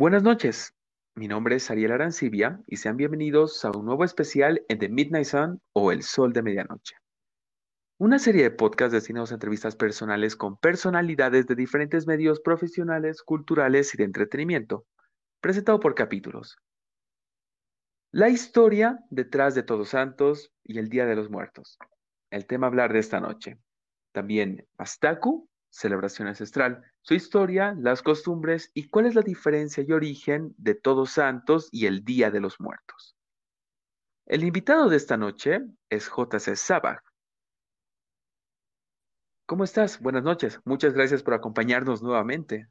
Buenas noches, mi nombre es Ariel Arancibia y sean bienvenidos a un nuevo especial en The Midnight Sun o El Sol de Medianoche. Una serie de podcasts destinados a entrevistas personales con personalidades de diferentes medios profesionales, culturales y de entretenimiento, presentado por capítulos. La historia detrás de Todos Santos y el Día de los Muertos. El tema a hablar de esta noche. También Astaku, celebración ancestral, su historia, las costumbres y cuál es la diferencia y origen de Todos Santos y el Día de los Muertos. El invitado de esta noche es J.C. Sabag, ¿Cómo estás? Buenas noches. Muchas gracias por acompañarnos nuevamente.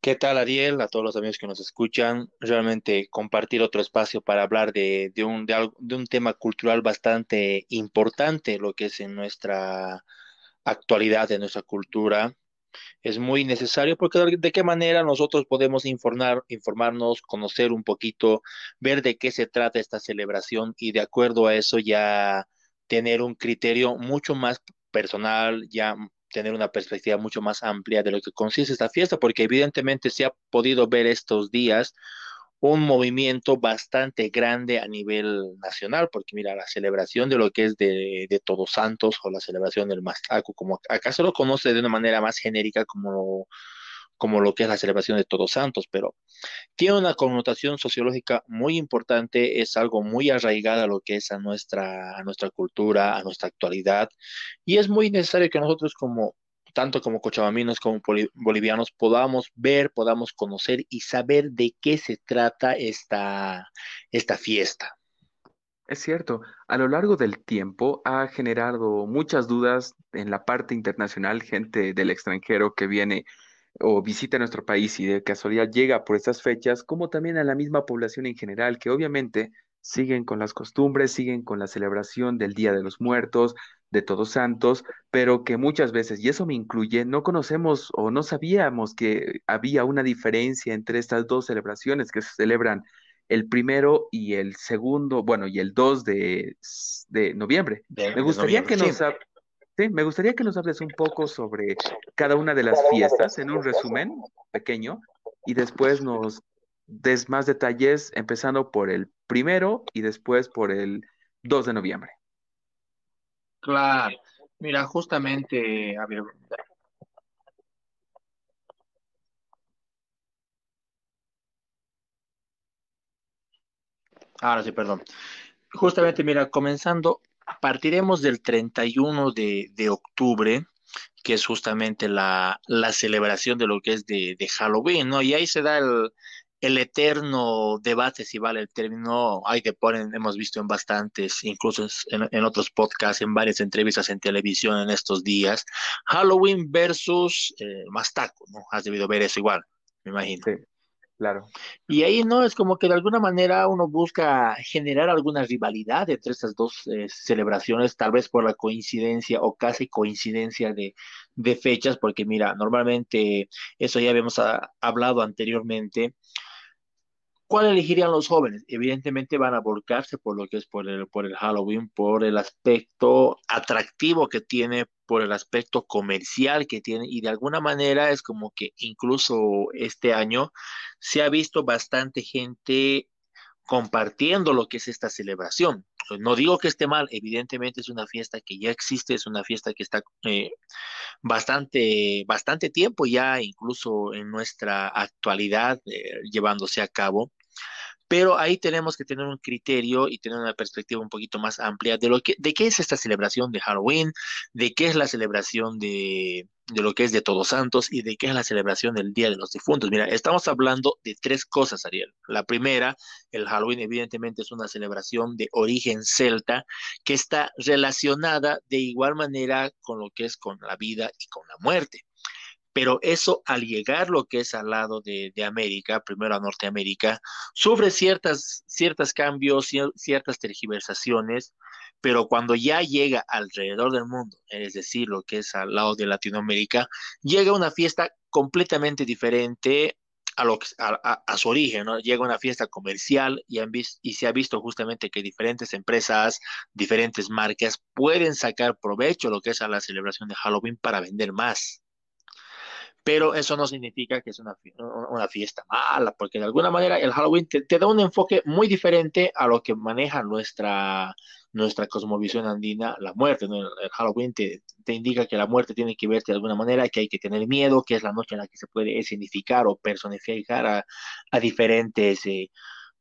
¿Qué tal, Ariel? A todos los amigos que nos escuchan, realmente compartir otro espacio para hablar de, un, de, un tema cultural bastante importante, lo que es en nuestra actualidad, en nuestra cultura. Es muy necesario porque de qué manera nosotros podemos informar, informarnos, conocer un poquito, ver de qué se trata esta celebración y de acuerdo a eso ya tener un criterio mucho más personal, ya tener una perspectiva mucho más amplia de lo que consiste esta fiesta, porque evidentemente se ha podido ver estos días un movimiento bastante grande a nivel nacional, porque mira, la celebración de lo que es de, Todos Santos o la celebración del Mastaco, como acá se lo conoce de una manera más genérica como como lo que es la celebración de Todos Santos, pero tiene una connotación sociológica muy importante, es algo muy arraigado a lo que es a nuestra, a nuestra cultura, a nuestra actualidad, y es muy necesario que nosotros como tanto como cochabaminos como bolivianos podamos ver, podamos conocer y saber de qué se trata esta, esta fiesta. Es cierto, a lo largo del tiempo ha generado muchas dudas en la parte internacional, gente del extranjero que viene o visita nuestro país y de casualidad llega por estas fechas, como también a la misma población en general, que obviamente siguen con las costumbres, siguen con la celebración del Día de los Muertos, de Todos Santos, pero que muchas veces, y eso me incluye, no conocemos o no sabíamos que había una diferencia entre estas dos celebraciones que se celebran el primero y el segundo, bueno, y el 2 de, de noviembre. me gustaría que nos... Sí, me gustaría que nos hables un poco sobre cada una de las fiestas en un resumen pequeño y después nos des más detalles empezando por el primero y después por el 2 de noviembre. Claro, mira, justamente, a ver, ahora sí, perdón. Justamente, mira, comenzando Partiremos del 31 de, de octubre, que es justamente la, la, celebración de lo que es de, de, Halloween, ¿no? Y ahí se da el, el eterno debate si vale el término, hay que ponen, hemos visto en bastantes, incluso en, en, otros podcasts, en varias entrevistas en televisión en estos días, Halloween versus eh, Mastaco, ¿no? Has debido ver eso igual, me imagino. Sí. Claro. Y ahí no es como que de alguna manera uno busca generar alguna rivalidad entre estas dos eh, celebraciones, tal vez por la coincidencia o casi coincidencia de, de fechas, porque mira, normalmente eso ya habíamos ah, hablado anteriormente. ¿Cuál elegirían los jóvenes? Evidentemente van a volcarse por lo que es por el, por el Halloween, por el aspecto atractivo que tiene, por el aspecto comercial que tiene, y de alguna manera es como que incluso este año se ha visto bastante gente compartiendo lo que es esta celebración. No digo que esté mal, evidentemente es una fiesta que ya existe, es una fiesta que está eh, bastante, bastante tiempo ya, incluso en nuestra actualidad, eh, llevándose a cabo pero ahí tenemos que tener un criterio y tener una perspectiva un poquito más amplia de lo que, de qué es esta celebración de Halloween, de qué es la celebración de, de lo que es de Todos Santos y de qué es la celebración del Día de los Difuntos. Mira, estamos hablando de tres cosas, Ariel. La primera, el Halloween evidentemente es una celebración de origen celta que está relacionada de igual manera con lo que es con la vida y con la muerte. Pero eso al llegar lo que es al lado de, América, primero a Norteamérica, sufre ciertas, ciertos cambios, ciertas tergiversaciones, pero cuando ya llega alrededor del mundo, es decir, lo que es al lado de Latinoamérica, llega una fiesta completamente diferente a, lo a, a, su origen, ¿no? Llega una fiesta comercial y, han y se ha visto justamente que diferentes empresas, diferentes marcas pueden sacar provecho lo que es a la celebración de Halloween para vender más. Pero eso no significa que es una, una fiesta mala, porque de alguna manera el Halloween te, da un enfoque muy diferente a lo que maneja nuestra, nuestra cosmovisión andina, la muerte. El, Halloween te, indica que la muerte tiene que verse de alguna manera, que hay que tener miedo, que es la noche en la que se puede significar o personificar a, a diferentes, eh,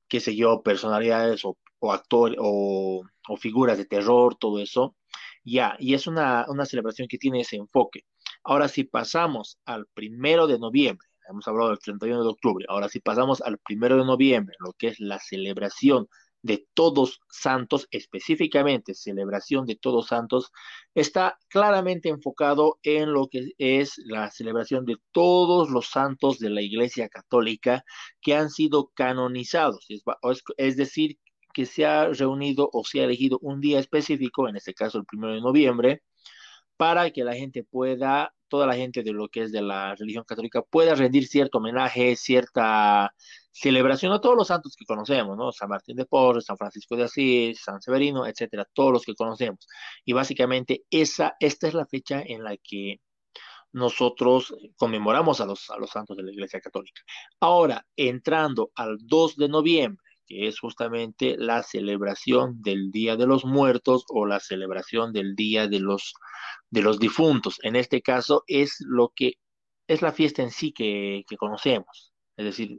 qué sé yo, personalidades o, o actores o, o figuras de terror, todo eso. Ya, y es una, una celebración que tiene ese enfoque. Ahora, si pasamos al primero de noviembre, hemos hablado del 31 de octubre, ahora si pasamos al primero de noviembre, lo que es la celebración de todos santos, específicamente celebración de todos santos, está claramente enfocado en lo que es la celebración de todos los santos de la Iglesia Católica que han sido canonizados, es, es decir, que se ha reunido o se ha elegido un día específico, en este caso el primero de noviembre, para que la gente pueda, toda la gente de lo que es de la religión católica, pueda rendir cierto homenaje, cierta celebración a todos los santos que conocemos, ¿no? San Martín de Porres, San Francisco de Asís, San Severino, etcétera, todos los que conocemos. Y básicamente esa, esta es la fecha en la que nosotros conmemoramos a los, a los santos de la Iglesia Católica. Ahora, entrando al 2 de noviembre, que es justamente la celebración del Día de los Muertos o la celebración del Día de los, de los Difuntos. En este caso es lo que es la fiesta en sí que, conocemos. Es decir,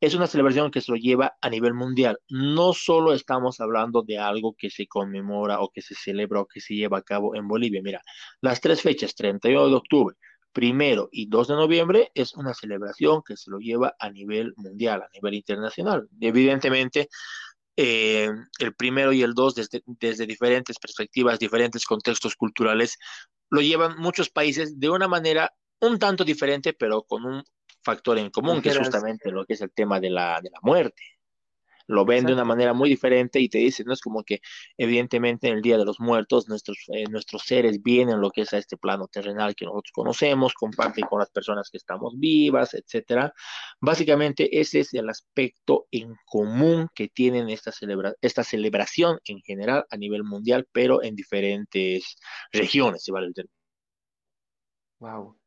es una celebración que se lo lleva a nivel mundial. No solo estamos hablando de algo que se conmemora o que se celebra o que se lleva a cabo en Bolivia. Mira, las tres fechas, 31 de octubre, primero y 2 de noviembre es una celebración que se lo lleva a nivel mundial, a nivel internacional. Evidentemente, eh, el primero y el 2 desde, desde diferentes perspectivas, diferentes contextos culturales, lo llevan muchos países de una manera un tanto diferente, pero con un factor en común, que es justamente lo que es el tema de la, de la muerte lo ven de una manera muy diferente y te dicen, no es como que evidentemente en el Día de los Muertos nuestros, eh, nuestros seres vienen lo que es a este plano terrenal que nosotros conocemos, comparten con las personas que estamos vivas, etcétera. Básicamente ese es el aspecto en común que tienen esta, celebra esta celebración en general a nivel mundial, pero en diferentes regiones, si vale el término. Wow.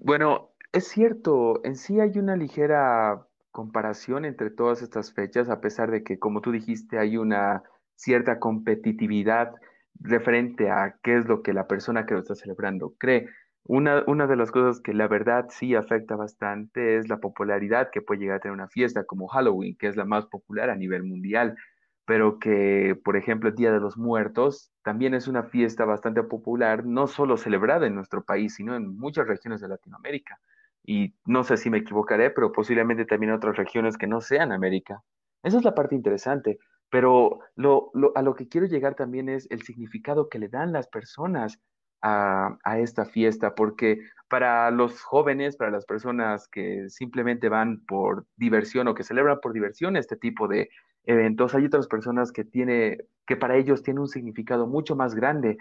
bueno, es cierto, en sí hay una ligera comparación entre todas estas fechas, a pesar de que, como tú dijiste, hay una cierta competitividad referente a qué es lo que la persona que lo está celebrando cree. Una, de las cosas que la verdad sí afecta bastante es la popularidad que puede llegar a tener una fiesta como Halloween, que es la más popular a nivel mundial, pero que, por ejemplo, el Día de los Muertos también es una fiesta bastante popular, no solo celebrada en nuestro país, sino en muchas regiones de Latinoamérica y no sé si me equivocaré, pero posiblemente también otras regiones que no sean América. Esa es la parte interesante, pero lo, a lo que quiero llegar también es el significado que le dan las personas a, a, esta fiesta, porque para los jóvenes, para las personas que simplemente van por diversión o que celebran por diversión este tipo de eventos, hay otras personas que tiene, que para ellos tiene un significado mucho más grande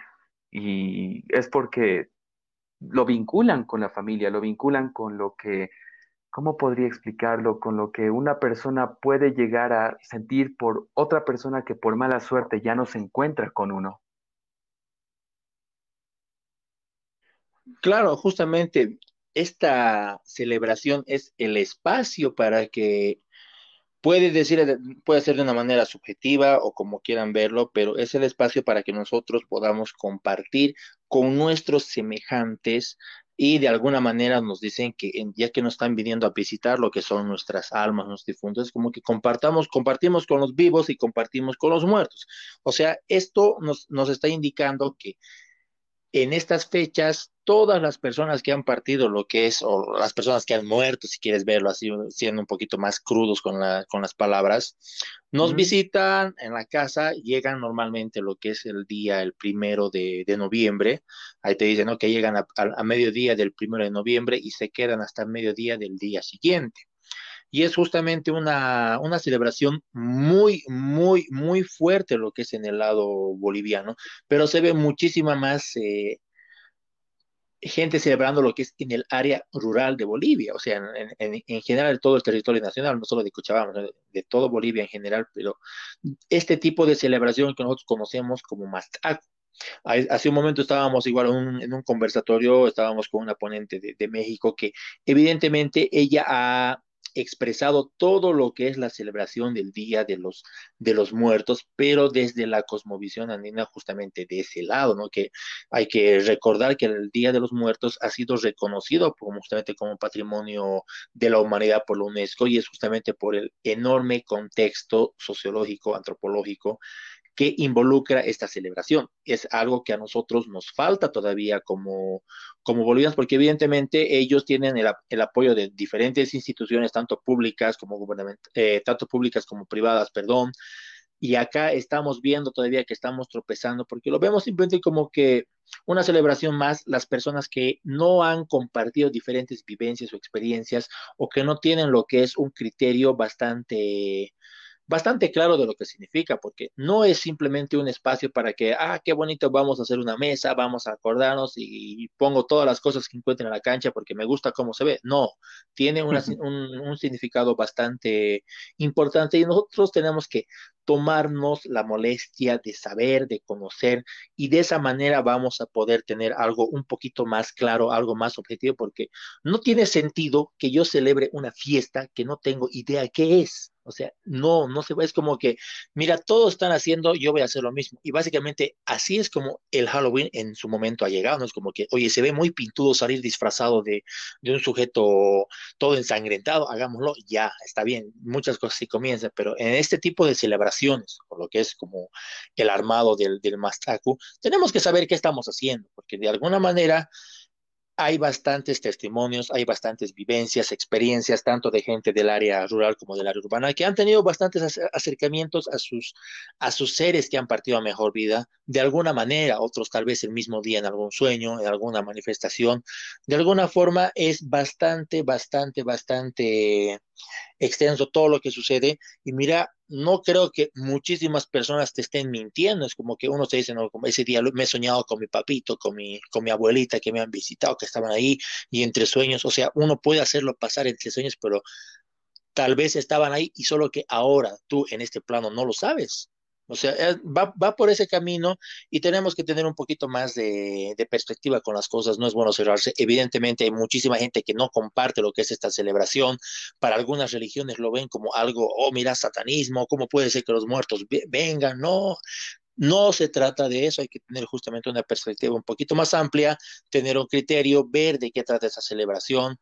y es porque lo vinculan con la familia, lo vinculan con lo que, ¿cómo podría explicarlo? Con lo que una persona puede llegar a sentir por otra persona que por mala suerte ya no se encuentra con uno. Claro, justamente esta celebración es el espacio para que Puede decir, puede ser de una manera subjetiva o como quieran verlo, pero es el espacio para que nosotros podamos compartir con nuestros semejantes y de alguna manera nos dicen que ya que nos están viniendo a visitar lo que son nuestras almas, nuestros difuntos, como que compartamos, compartimos con los vivos y compartimos con los muertos. O sea, esto nos, nos está indicando que en estas fechas, todas las personas que han partido lo que es, o las personas que han muerto, si quieres verlo así, siendo un poquito más crudos con, la, con las palabras, nos visitan en la casa, llegan normalmente lo que es el día, el primero de, noviembre, ahí te dicen, ¿no? Que llegan a, a, mediodía del primero de noviembre y se quedan hasta mediodía del día siguiente y es justamente una, una, celebración muy, muy, muy fuerte lo que es en el lado boliviano, pero se ve muchísima más eh, gente celebrando lo que es en el área rural de Bolivia, o sea, en, en, general de todo el territorio nacional, no solo de Cochabamba, de todo Bolivia en general, pero este tipo de celebración que nosotros conocemos como Mastaco, Hace un momento estábamos igual en un conversatorio, estábamos con una ponente de, de México que evidentemente ella ha expresado todo lo que es la celebración del Día de los, de los Muertos, pero desde la cosmovisión andina justamente de ese lado, ¿no? Que hay que recordar que el Día de los Muertos ha sido reconocido justamente como patrimonio de la humanidad por la UNESCO y es justamente por el enorme contexto sociológico, antropológico que involucra esta celebración. Es algo que a nosotros nos falta todavía como, como bolivianos, porque evidentemente ellos tienen el, apoyo de diferentes instituciones, tanto públicas como eh, tanto públicas como privadas, perdón. Y acá estamos viendo todavía que estamos tropezando, porque lo vemos simplemente como que una celebración más, las personas que no han compartido diferentes vivencias o experiencias o que no tienen lo que es un criterio bastante bastante claro de lo que significa, porque no es simplemente un espacio para que, ah, qué bonito, vamos a hacer una mesa, vamos a acordarnos y, pongo todas las cosas que encuentren en la cancha porque me gusta cómo se ve. No, tiene un, un significado bastante importante y nosotros tenemos que tomarnos la molestia de saber, de conocer, y de esa manera vamos a poder tener algo un poquito más claro, algo más objetivo, porque no tiene sentido que yo celebre una fiesta que no tengo idea qué es. O sea, no, no se es como que, mira, todos están haciendo, yo voy a hacer lo mismo. Y básicamente así es como el Halloween en su momento ha llegado. No es como que, oye, se ve muy pintudo salir disfrazado de, de un sujeto todo ensangrentado, hagámoslo, ya, está bien. Muchas cosas sí comienzan, pero en este tipo de celebraciones, con lo que es como el armado del, del Mastaku, tenemos que saber qué estamos haciendo, porque de alguna manera hay bastantes testimonios, hay bastantes vivencias, experiencias, tanto de gente del área rural como del área urbana, que han tenido bastantes acercamientos a sus, a sus seres que han partido a mejor vida, de alguna manera, otros tal vez el mismo día en algún sueño, en alguna manifestación. De alguna forma es bastante, bastante, bastante extenso todo lo que sucede. Y mira, no creo que muchísimas personas te estén mintiendo. Es como que uno se dice, no, como ese día me he soñado con mi papito, con mi, con mi abuelita que me han visitado, que estaban ahí, y entre sueños, o sea, uno puede hacerlo pasar entre sueños, pero tal vez estaban ahí y solo que ahora tú en este plano no lo sabes. O sea, eh, va, va, por ese camino y tenemos que tener un poquito más de, perspectiva con las cosas. No es bueno cerrarse. Evidentemente hay muchísima gente que no comparte lo que es esta celebración. Para algunas religiones lo ven como algo, oh, mira, satanismo, ¿cómo puede ser que los muertos vengan? No, no se trata de eso, hay que tener justamente una perspectiva un poquito más amplia, tener un criterio, ver de qué trata esa celebración,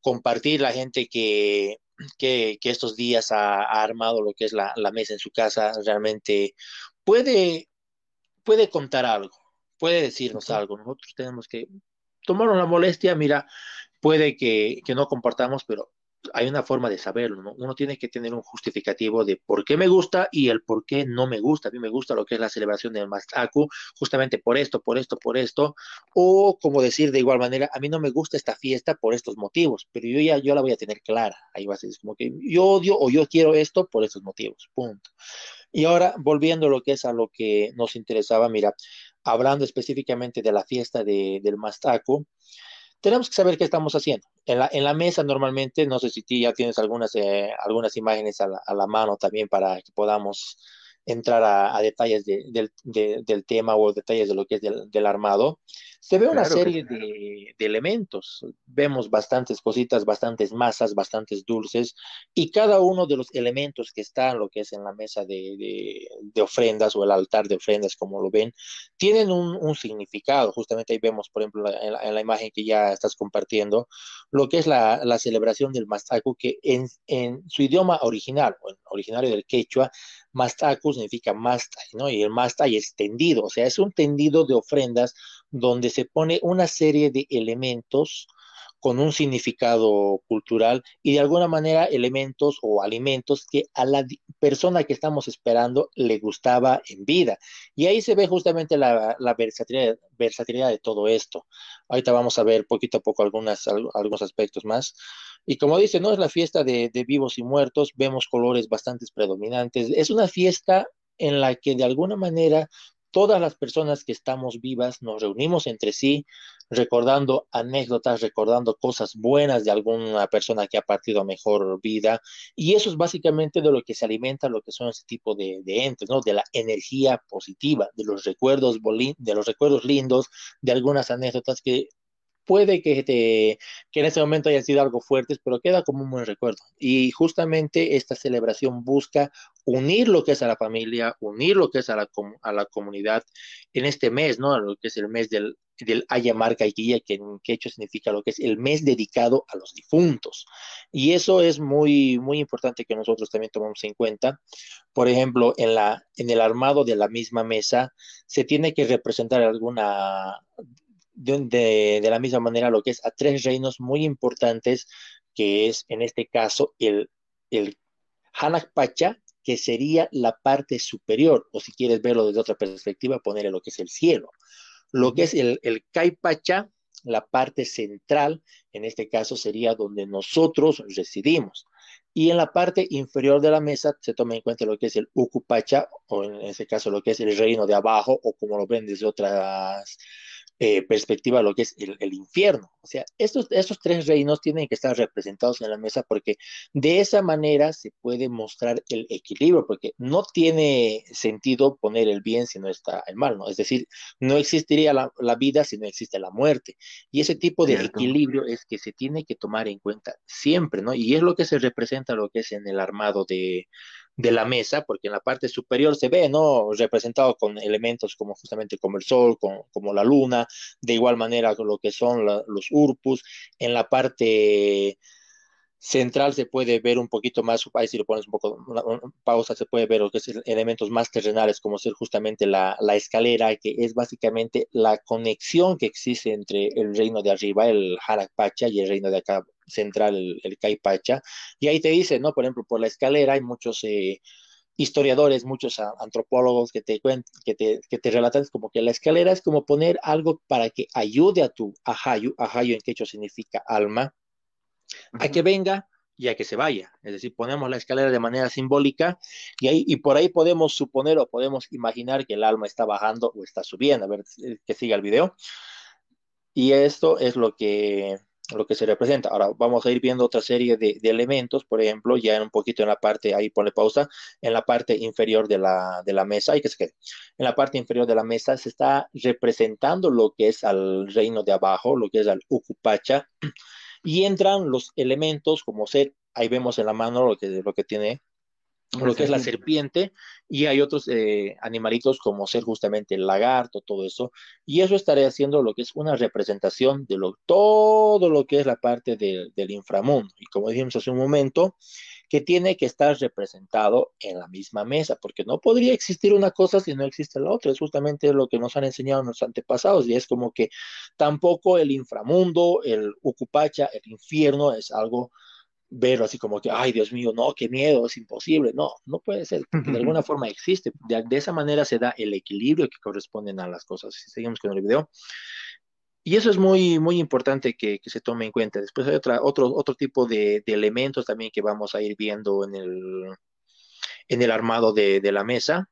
compartir la gente que que, estos días ha, armado lo que es la, mesa en su casa, realmente puede, puede contar algo, puede decirnos algo. Nosotros tenemos que tomarnos la molestia, mira, puede que, que no compartamos, pero hay una forma de saberlo, ¿no? Uno tiene que tener un justificativo de por qué me gusta y el por qué no me gusta. A mí me gusta lo que es la celebración del Mastaku, justamente por esto, por esto, por esto. O como decir de igual manera, a mí no me gusta esta fiesta por estos motivos, pero yo ya yo la voy a tener clara. Ahí va a ser como que yo odio o yo quiero esto por estos motivos. Punto. Y ahora, volviendo a lo que es a lo que nos interesaba, mira, hablando específicamente de la fiesta de, del Mastaku, tenemos que saber qué estamos haciendo. En la, en la mesa normalmente, no sé si tú ya tienes algunas, eh, algunas imágenes a la, a la, mano también para que podamos entrar a, detalles del tema o detalles de lo que es del, armado, se ve una serie de, elementos. Vemos bastantes cositas, bastantes masas, bastantes dulces, y cada uno de los elementos que están, lo que es en la mesa de, ofrendas o el altar de ofrendas, como lo ven, tienen un, significado. Justamente ahí vemos, por ejemplo, en la, imagen que ya estás compartiendo, lo que es la, celebración del Mastaku, que en, en su idioma original, o originario del quechua, Mastaku significa masta, ¿no? Y el masta y es tendido, o sea, es un tendido de ofrendas donde se pone una serie de elementos con un significado cultural y de alguna manera elementos o alimentos que a la persona que estamos esperando le gustaba en vida. Y ahí se ve justamente la, versatilidad, de todo esto. Ahorita vamos a ver poquito a poco algunos aspectos más. Y como dice, no es la fiesta de, vivos y muertos, vemos colores bastante predominantes. Es una fiesta en la que de alguna manera todas las personas que estamos vivas nos reunimos entre sí, recordando anécdotas, recordando cosas buenas de alguna persona que ha partido a mejor vida. Y eso es básicamente de lo que se alimenta lo que son ese tipo de, de entes, ¿no? De la energía positiva, de los recuerdos, de los recuerdos lindos, de algunas anécdotas que puede que, te, que en ese momento hayan sido algo fuertes, pero queda como un buen recuerdo. Y justamente esta celebración busca unir lo que es a la familia, unir lo que es a la, a la comunidad en este mes, ¿no? Lo que es el mes del, del Ayamarca y que en quechua significa lo que es el mes dedicado a los difuntos. Y eso es muy, muy importante que nosotros también tomemos en cuenta. Por ejemplo, en, la, en el armado de la misma mesa se tiene que representar alguna de, de, la misma manera lo que es a tres reinos muy importantes, que es en este caso el, el Hanak Pacha, que sería la parte superior, o si quieres verlo desde otra perspectiva, ponerle lo que es el cielo. Lo que es el, el Pacha, la parte central, en este caso sería donde nosotros residimos. Y en la parte inferior de la mesa se toma en cuenta lo que es el Ukupacha, o en ese caso lo que es el reino de abajo, o como lo ven desde otras eh, perspectiva lo que es el, infierno. O sea, estos, estos tres reinos tienen que estar representados en la mesa porque de esa manera se puede mostrar el equilibrio, porque no tiene sentido poner el bien si no está el mal, ¿no? Es decir, no existiría la, vida si no existe la muerte. Y ese tipo de equilibrio es que se tiene que tomar en cuenta siempre, ¿no? Y es lo que se representa lo que es en el armado de, de la mesa, porque en la parte superior se ve, ¿no? Representado con elementos como justamente como el sol, como la luna, de igual manera con lo que son los urpus. En la parte central se puede ver un poquito más, ahí si lo pones un poco, pausa, se puede ver lo elementos más terrenales, como ser justamente la, la, escalera, que es básicamente la conexión que existe entre el reino de arriba, el Pacha, y el reino de acá central, el, el Caipacha, y ahí te dice, ¿no? Por ejemplo, por la escalera hay muchos eh, historiadores, muchos antropólogos que te, que, te, que te relatan como que la escalera es como poner algo para que ayude a tu ahayu, ahayu en quechua significa alma, a que venga y a que se vaya. Es decir, ponemos la escalera de manera simbólica y, ahí, y por ahí podemos suponer o podemos imaginar que el alma está bajando o está subiendo. A ver, que siga el video. Y esto es lo que lo que se representa. Ahora vamos a ir viendo otra serie de, elementos, por ejemplo, ya en un poquito en la parte, ahí pone pausa, en la parte inferior de la, de la mesa, y que se quede. En la parte inferior de la mesa se está representando lo que es al reino de abajo, lo que es al Ukupacha, y entran los elementos como ser, ahí vemos en la mano lo que, lo que tiene lo que es la serpiente, y hay otros eh, animalitos como ser justamente el lagarto, todo eso, y eso estaría haciendo lo que es una representación de lo, todo lo que es la parte del inframundo, y como dijimos hace un momento, que tiene que estar representado en la misma mesa, porque no podría existir una cosa si no existe la otra, es justamente lo que nos han enseñado nuestros antepasados, y es como que tampoco el inframundo, el ucupacha, el infierno es algo verlo así como que, ay, Dios mío, no, qué miedo, es imposible. No, no puede ser, de alguna forma existe. De, esa manera se da el equilibrio que corresponden a las cosas. Si seguimos con el video. Y eso es muy, muy importante que, se tome en cuenta. Después hay otra, otro, otro tipo de, elementos también que vamos a ir viendo en el, en el armado de, de la mesa.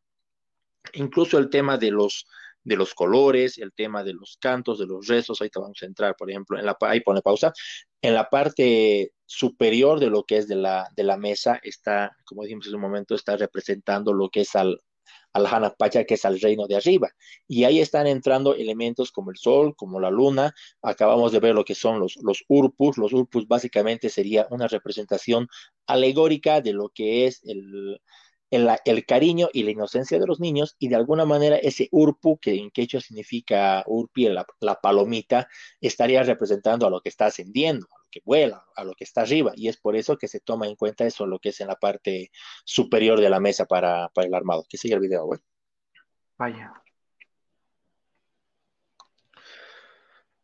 Incluso el tema de los, de los colores, el tema de los cantos, de los rezos, ahí te vamos a entrar, por ejemplo, en la, ahí pone pausa, en la parte superior de lo que es de la, de la mesa está, como dijimos en un momento, está representando lo que es al, al Hanapacha, que es al reino de arriba. Y ahí están entrando elementos como el sol, como la luna. Acabamos de ver lo que son los, urpus. Los urpus básicamente sería una representación alegórica de lo que es el, el, cariño y la inocencia de los niños y de alguna manera ese urpu, que en quechua significa urpi, la, palomita, estaría representando a lo que está ascendiendo, que vuela, a lo que está arriba y es por eso que se toma en cuenta eso, lo que es en la parte superior de la mesa para, para el armado. Que sigue el video, güey. Vaya.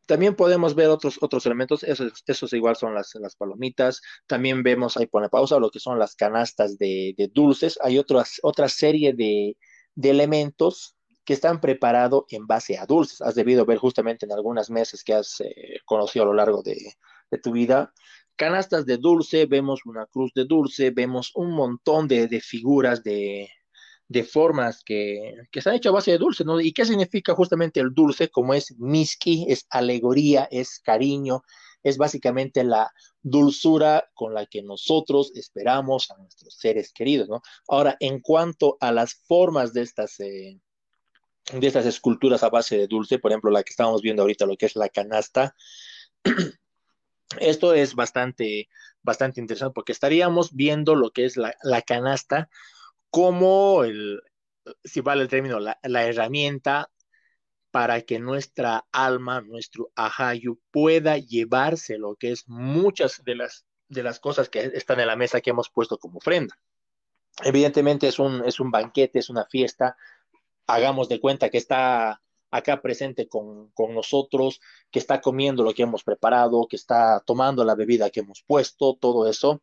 También podemos ver otros, otros elementos, esos, esos igual son las, las palomitas. También vemos, ahí pone pausa, lo que son las canastas de, dulces. Hay otras, otra serie de, elementos que están preparados en base a dulces. Has debido ver justamente en algunas mesas que has eh, conocido a lo largo de, tu vida. Canastas de dulce, vemos una cruz de dulce, vemos un montón de, figuras de, de formas que, que se han hecho a base de dulce, ¿no? ¿Y qué significa justamente el dulce? Como es miski, es alegoría, es cariño, es básicamente la dulzura con la que nosotros esperamos a nuestros seres queridos, ¿no? Ahora, en cuanto a las formas de estas, eh, de estas esculturas a base de dulce, por ejemplo, la que estamos viendo ahorita, lo que es la canasta, esto es bastante, bastante interesante porque estaríamos viendo lo que es la, la canasta como el, si vale el término, la, la herramienta para que nuestra alma, nuestro ajayu, pueda llevarse lo que es muchas de las, de las cosas que están en la mesa que hemos puesto como ofrenda. Evidentemente es un, es un banquete, es una fiesta. Hagamos de cuenta que está acá presente con, con, nosotros, que está comiendo lo que hemos preparado, que está tomando la bebida que hemos puesto, todo eso,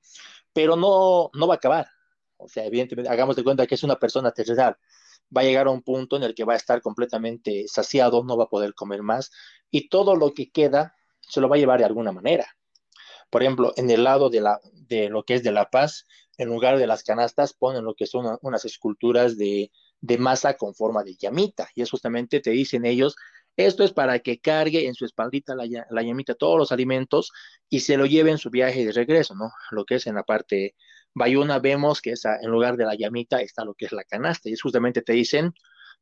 pero no, no va a acabar. O sea, evidentemente, hagamos de cuenta que es una persona terrenal va a llegar a un punto en el que va a estar completamente saciado, no va a poder comer más y todo lo que queda se lo va a llevar de alguna manera. Por ejemplo, en el lado de, la, de lo que es de La Paz, en lugar de las canastas ponen lo que son unas esculturas de, de masa con forma de llamita y es justamente, te dicen ellos, esto es para que cargue en su espaldita la, la, llamita todos los alimentos y se lo lleve en su viaje de regreso, ¿no? Lo que es en la parte Bayuna vemos que esa, en lugar de la llamita está lo que es la canasta y es justamente te dicen,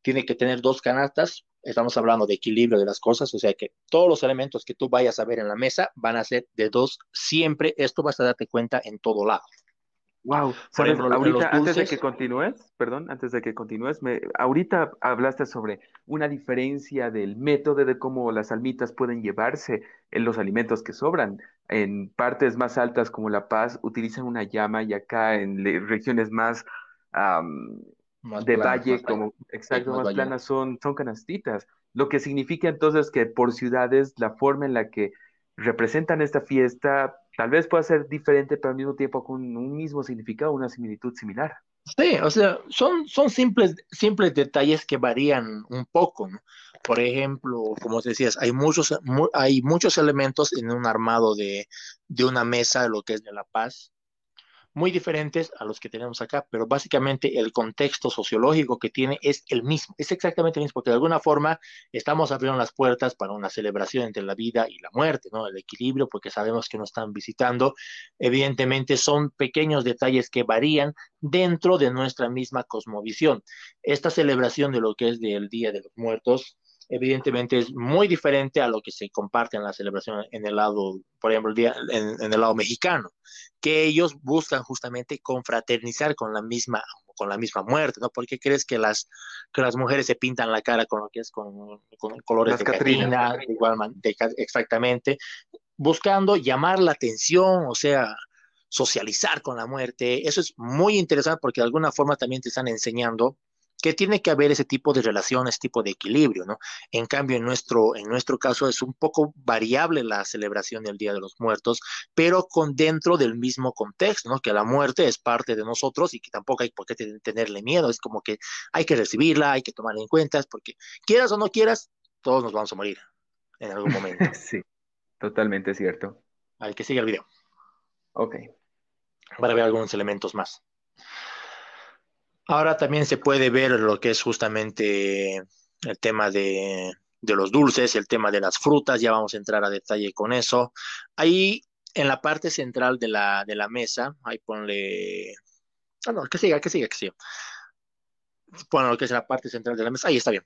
tiene que tener dos canastas, estamos hablando de equilibrio de las cosas, o sea que todos los elementos que tú vayas a ver en la mesa van a ser de dos siempre, esto vas a darte cuenta en todo lado. Wow, Por ejemplo, ahorita, antes de que continúes, perdón, antes de que continúes, me, ahorita hablaste sobre una diferencia del método de cómo las almitas pueden llevarse en los alimentos que sobran. En partes más altas como La Paz utilizan una llama y acá en regiones más, um, más de planas, valle, más como exacto, más, más planas son, son canastitas. Lo que significa entonces que por ciudades la forma en la que representan esta fiesta tal vez pueda ser diferente, pero al mismo tiempo con un mismo significado, una similitud similar. Sí, o sea, son, son simples, simples detalles que varían un poco, ¿no? Por ejemplo, como decías, hay muchos, mu hay muchos elementos en un armado de, de una mesa, lo que es de la paz, muy diferentes a los que tenemos acá, pero básicamente el contexto sociológico que tiene es el mismo, es exactamente el mismo, porque de alguna forma estamos abriendo las puertas para una celebración entre la vida y la muerte, ¿no? El equilibrio, porque sabemos que nos están visitando. Evidentemente son pequeños detalles que varían dentro de nuestra misma cosmovisión. Esta celebración de lo que es del Día de los Muertos evidentemente es muy diferente a lo que se comparte en la celebración en el lado, por ejemplo, en, en, el lado mexicano, que ellos buscan justamente confraternizar con la misma con la misma muerte, ¿no? ¿Por qué crees que las, que las mujeres se pintan la cara con lo que es con, con colores las de Catrina, de igual de, exactamente, buscando llamar la atención, o sea, socializar con la muerte. Eso es muy interesante porque de alguna forma también te están enseñando que tiene que haber ese tipo de relación, ese tipo de equilibrio, ¿no? En cambio, en nuestro, en nuestro caso es un poco variable la celebración del Día de los Muertos, pero con dentro del mismo contexto, ¿no? Que la muerte es parte de nosotros y que tampoco hay por qué tenerle miedo, es como que hay que recibirla, hay que tomarla en cuenta, porque quieras o no quieras, todos nos vamos a morir en algún momento. sí, totalmente cierto. Al que siga el video. Ok. Para ver algunos elementos más. Ahora también se puede ver lo que es justamente el tema de, de, los dulces, el tema de las frutas, ya vamos a entrar a detalle con eso. Ahí en la parte central de la, de la mesa, ahí ponle... Ah, no, que siga, que siga, que siga. Bueno, lo que es la parte central de la mesa, ahí está bien.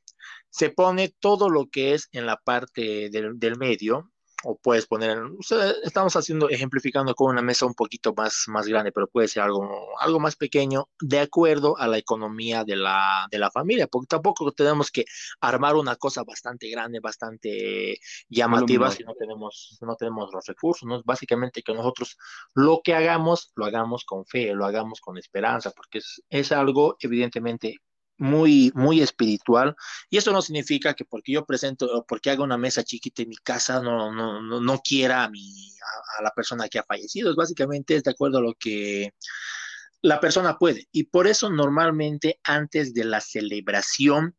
Se pone todo lo que es en la parte del, del medio, o puedes poner, o sea, estamos haciendo, ejemplificando con una mesa un poquito más, más grande, pero puede ser algo, algo más pequeño, de acuerdo a la economía de la, de la familia, porque tampoco tenemos que armar una cosa bastante grande, bastante llamativa, si no tenemos, no tenemos los recursos, ¿no? Básicamente que nosotros lo que hagamos, lo hagamos con fe, lo hagamos con esperanza, porque es, es algo evidentemente muy, muy espiritual. Y eso no significa que porque yo presento, porque haga una mesa chiquita en mi casa, no, no, no, no quiera a, mi, a, la persona que ha fallecido. Es básicamente es de acuerdo a lo que la persona puede. Y por eso normalmente antes de la celebración,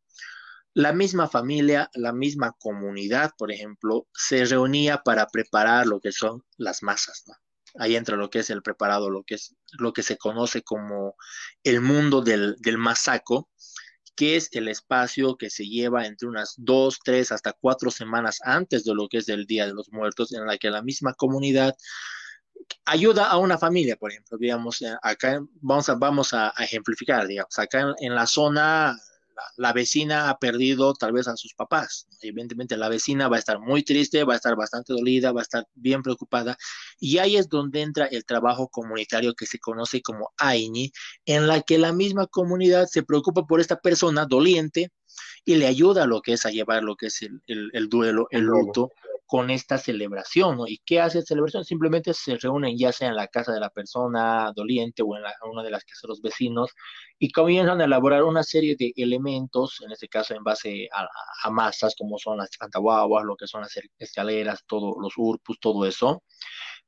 la misma familia, la misma comunidad, por ejemplo, se reunía para preparar lo que son las masas, ahí entra lo que es el preparado, lo que es lo que se conoce como el mundo del, del masaco, que es el espacio que se lleva entre unas dos, tres, hasta cuatro semanas antes de lo que es el Día de los Muertos, en la que la misma comunidad ayuda a una familia, por ejemplo, digamos, eh, acá vamos a, vamos a, ejemplificar, digamos, acá en la zona la, vecina ha perdido tal vez a sus papás. Evidentemente la vecina va a estar muy triste, va a estar bastante dolida, va a estar bien preocupada. Y ahí es donde entra el trabajo comunitario que se conoce como AINI, en la que la misma comunidad se preocupa por esta persona doliente y le ayuda a lo que es a llevar lo que es el, el duelo, el luto con esta celebración, ¿no? ¿Y qué hace la celebración? Simplemente se reúnen ya sea en la casa de la persona doliente o en una de las casas de los vecinos y comienzan a elaborar una serie de elementos, en este caso en base a, masas como son las cantaguaguas, lo que son las escaleras, todos los urpus, todo eso,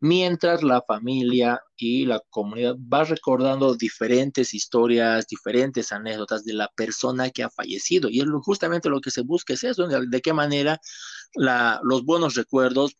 mientras la familia y la comunidad va recordando diferentes historias, diferentes anécdotas de la persona que ha fallecido. Y justamente lo que se busca, es eso, de, qué manera los buenos recuerdos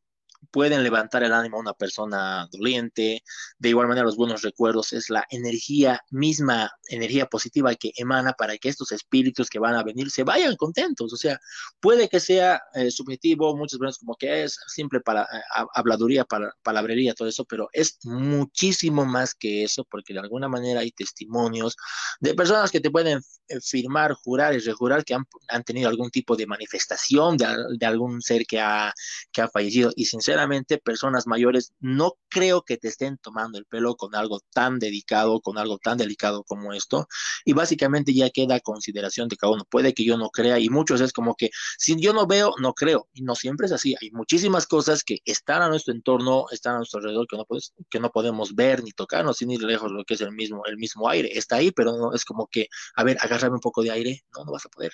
pueden levantar el ánimo a una persona doliente. De igual manera, los buenos recuerdos es la energía misma, energía positiva que emana para que estos espíritus que van a venir se vayan contentos. O sea, puede que sea eh, subjetivo, muchas veces como que es simple para, eh, habladuría, para, palabrería, todo eso, pero es muchísimo más que eso, porque de alguna manera hay testimonios de personas que te pueden eh, firmar, jurar y rejurar que han, tenido algún tipo de manifestación de, de algún ser que ha, que ha fallecido. Y sinceramente, sinceramente, personas mayores, no creo que te estén tomando el pelo con algo tan dedicado, con algo tan delicado como esto. Y básicamente ya queda consideración de cada uno. Puede que yo no crea y muchos es como que si yo no veo, no creo. Y no siempre es así. Hay muchísimas cosas que están a nuestro entorno, están a nuestro alrededor, que no, que no podemos ver ni tocarnos, sin ir lejos lo que es el mismo, el mismo aire. Está ahí, pero no es como que, a ver, agárrame un poco de aire. No, no vas a poder.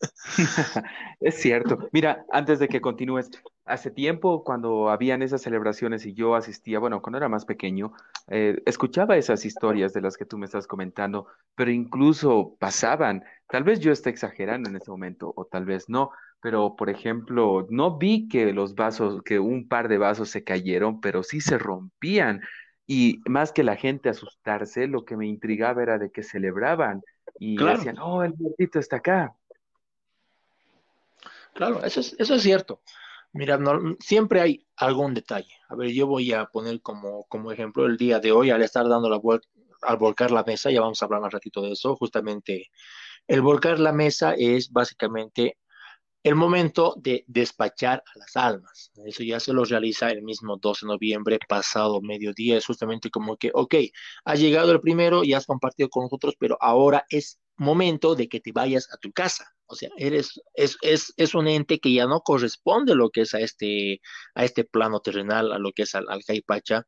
es cierto. Mira, antes de que continúes, hace tiempo cuando habían esas celebraciones y yo asistía, bueno, cuando era más pequeño, eh, escuchaba esas historias de las que tú me estás comentando, pero incluso pasaban, tal vez yo esté exagerando en ese momento o tal vez no, pero por ejemplo, no vi que los vasos, que un par de vasos se cayeron, pero sí se rompían. Y más que la gente asustarse, lo que me intrigaba era de que celebraban y decían, oh, el muertito está acá. Claro, eso es, eso es cierto. Mira, siempre hay algún detalle. A ver, yo voy a poner como, como ejemplo el día de hoy, al estar dando la vuelta, al volcar la mesa, ya vamos a hablar más ratito de eso, justamente el volcar la mesa es básicamente el momento de despachar a las almas. Eso ya se lo realiza el mismo 12 de noviembre, pasado mediodía. Es justamente como que, ok, ha llegado el primero y has compartido con nosotros, pero ahora es momento de que te vayas a tu casa. O sea, eres, es, es, es, un ente que ya no corresponde a lo que es a este, a este plano terrenal, a lo que es al, al Caipacha,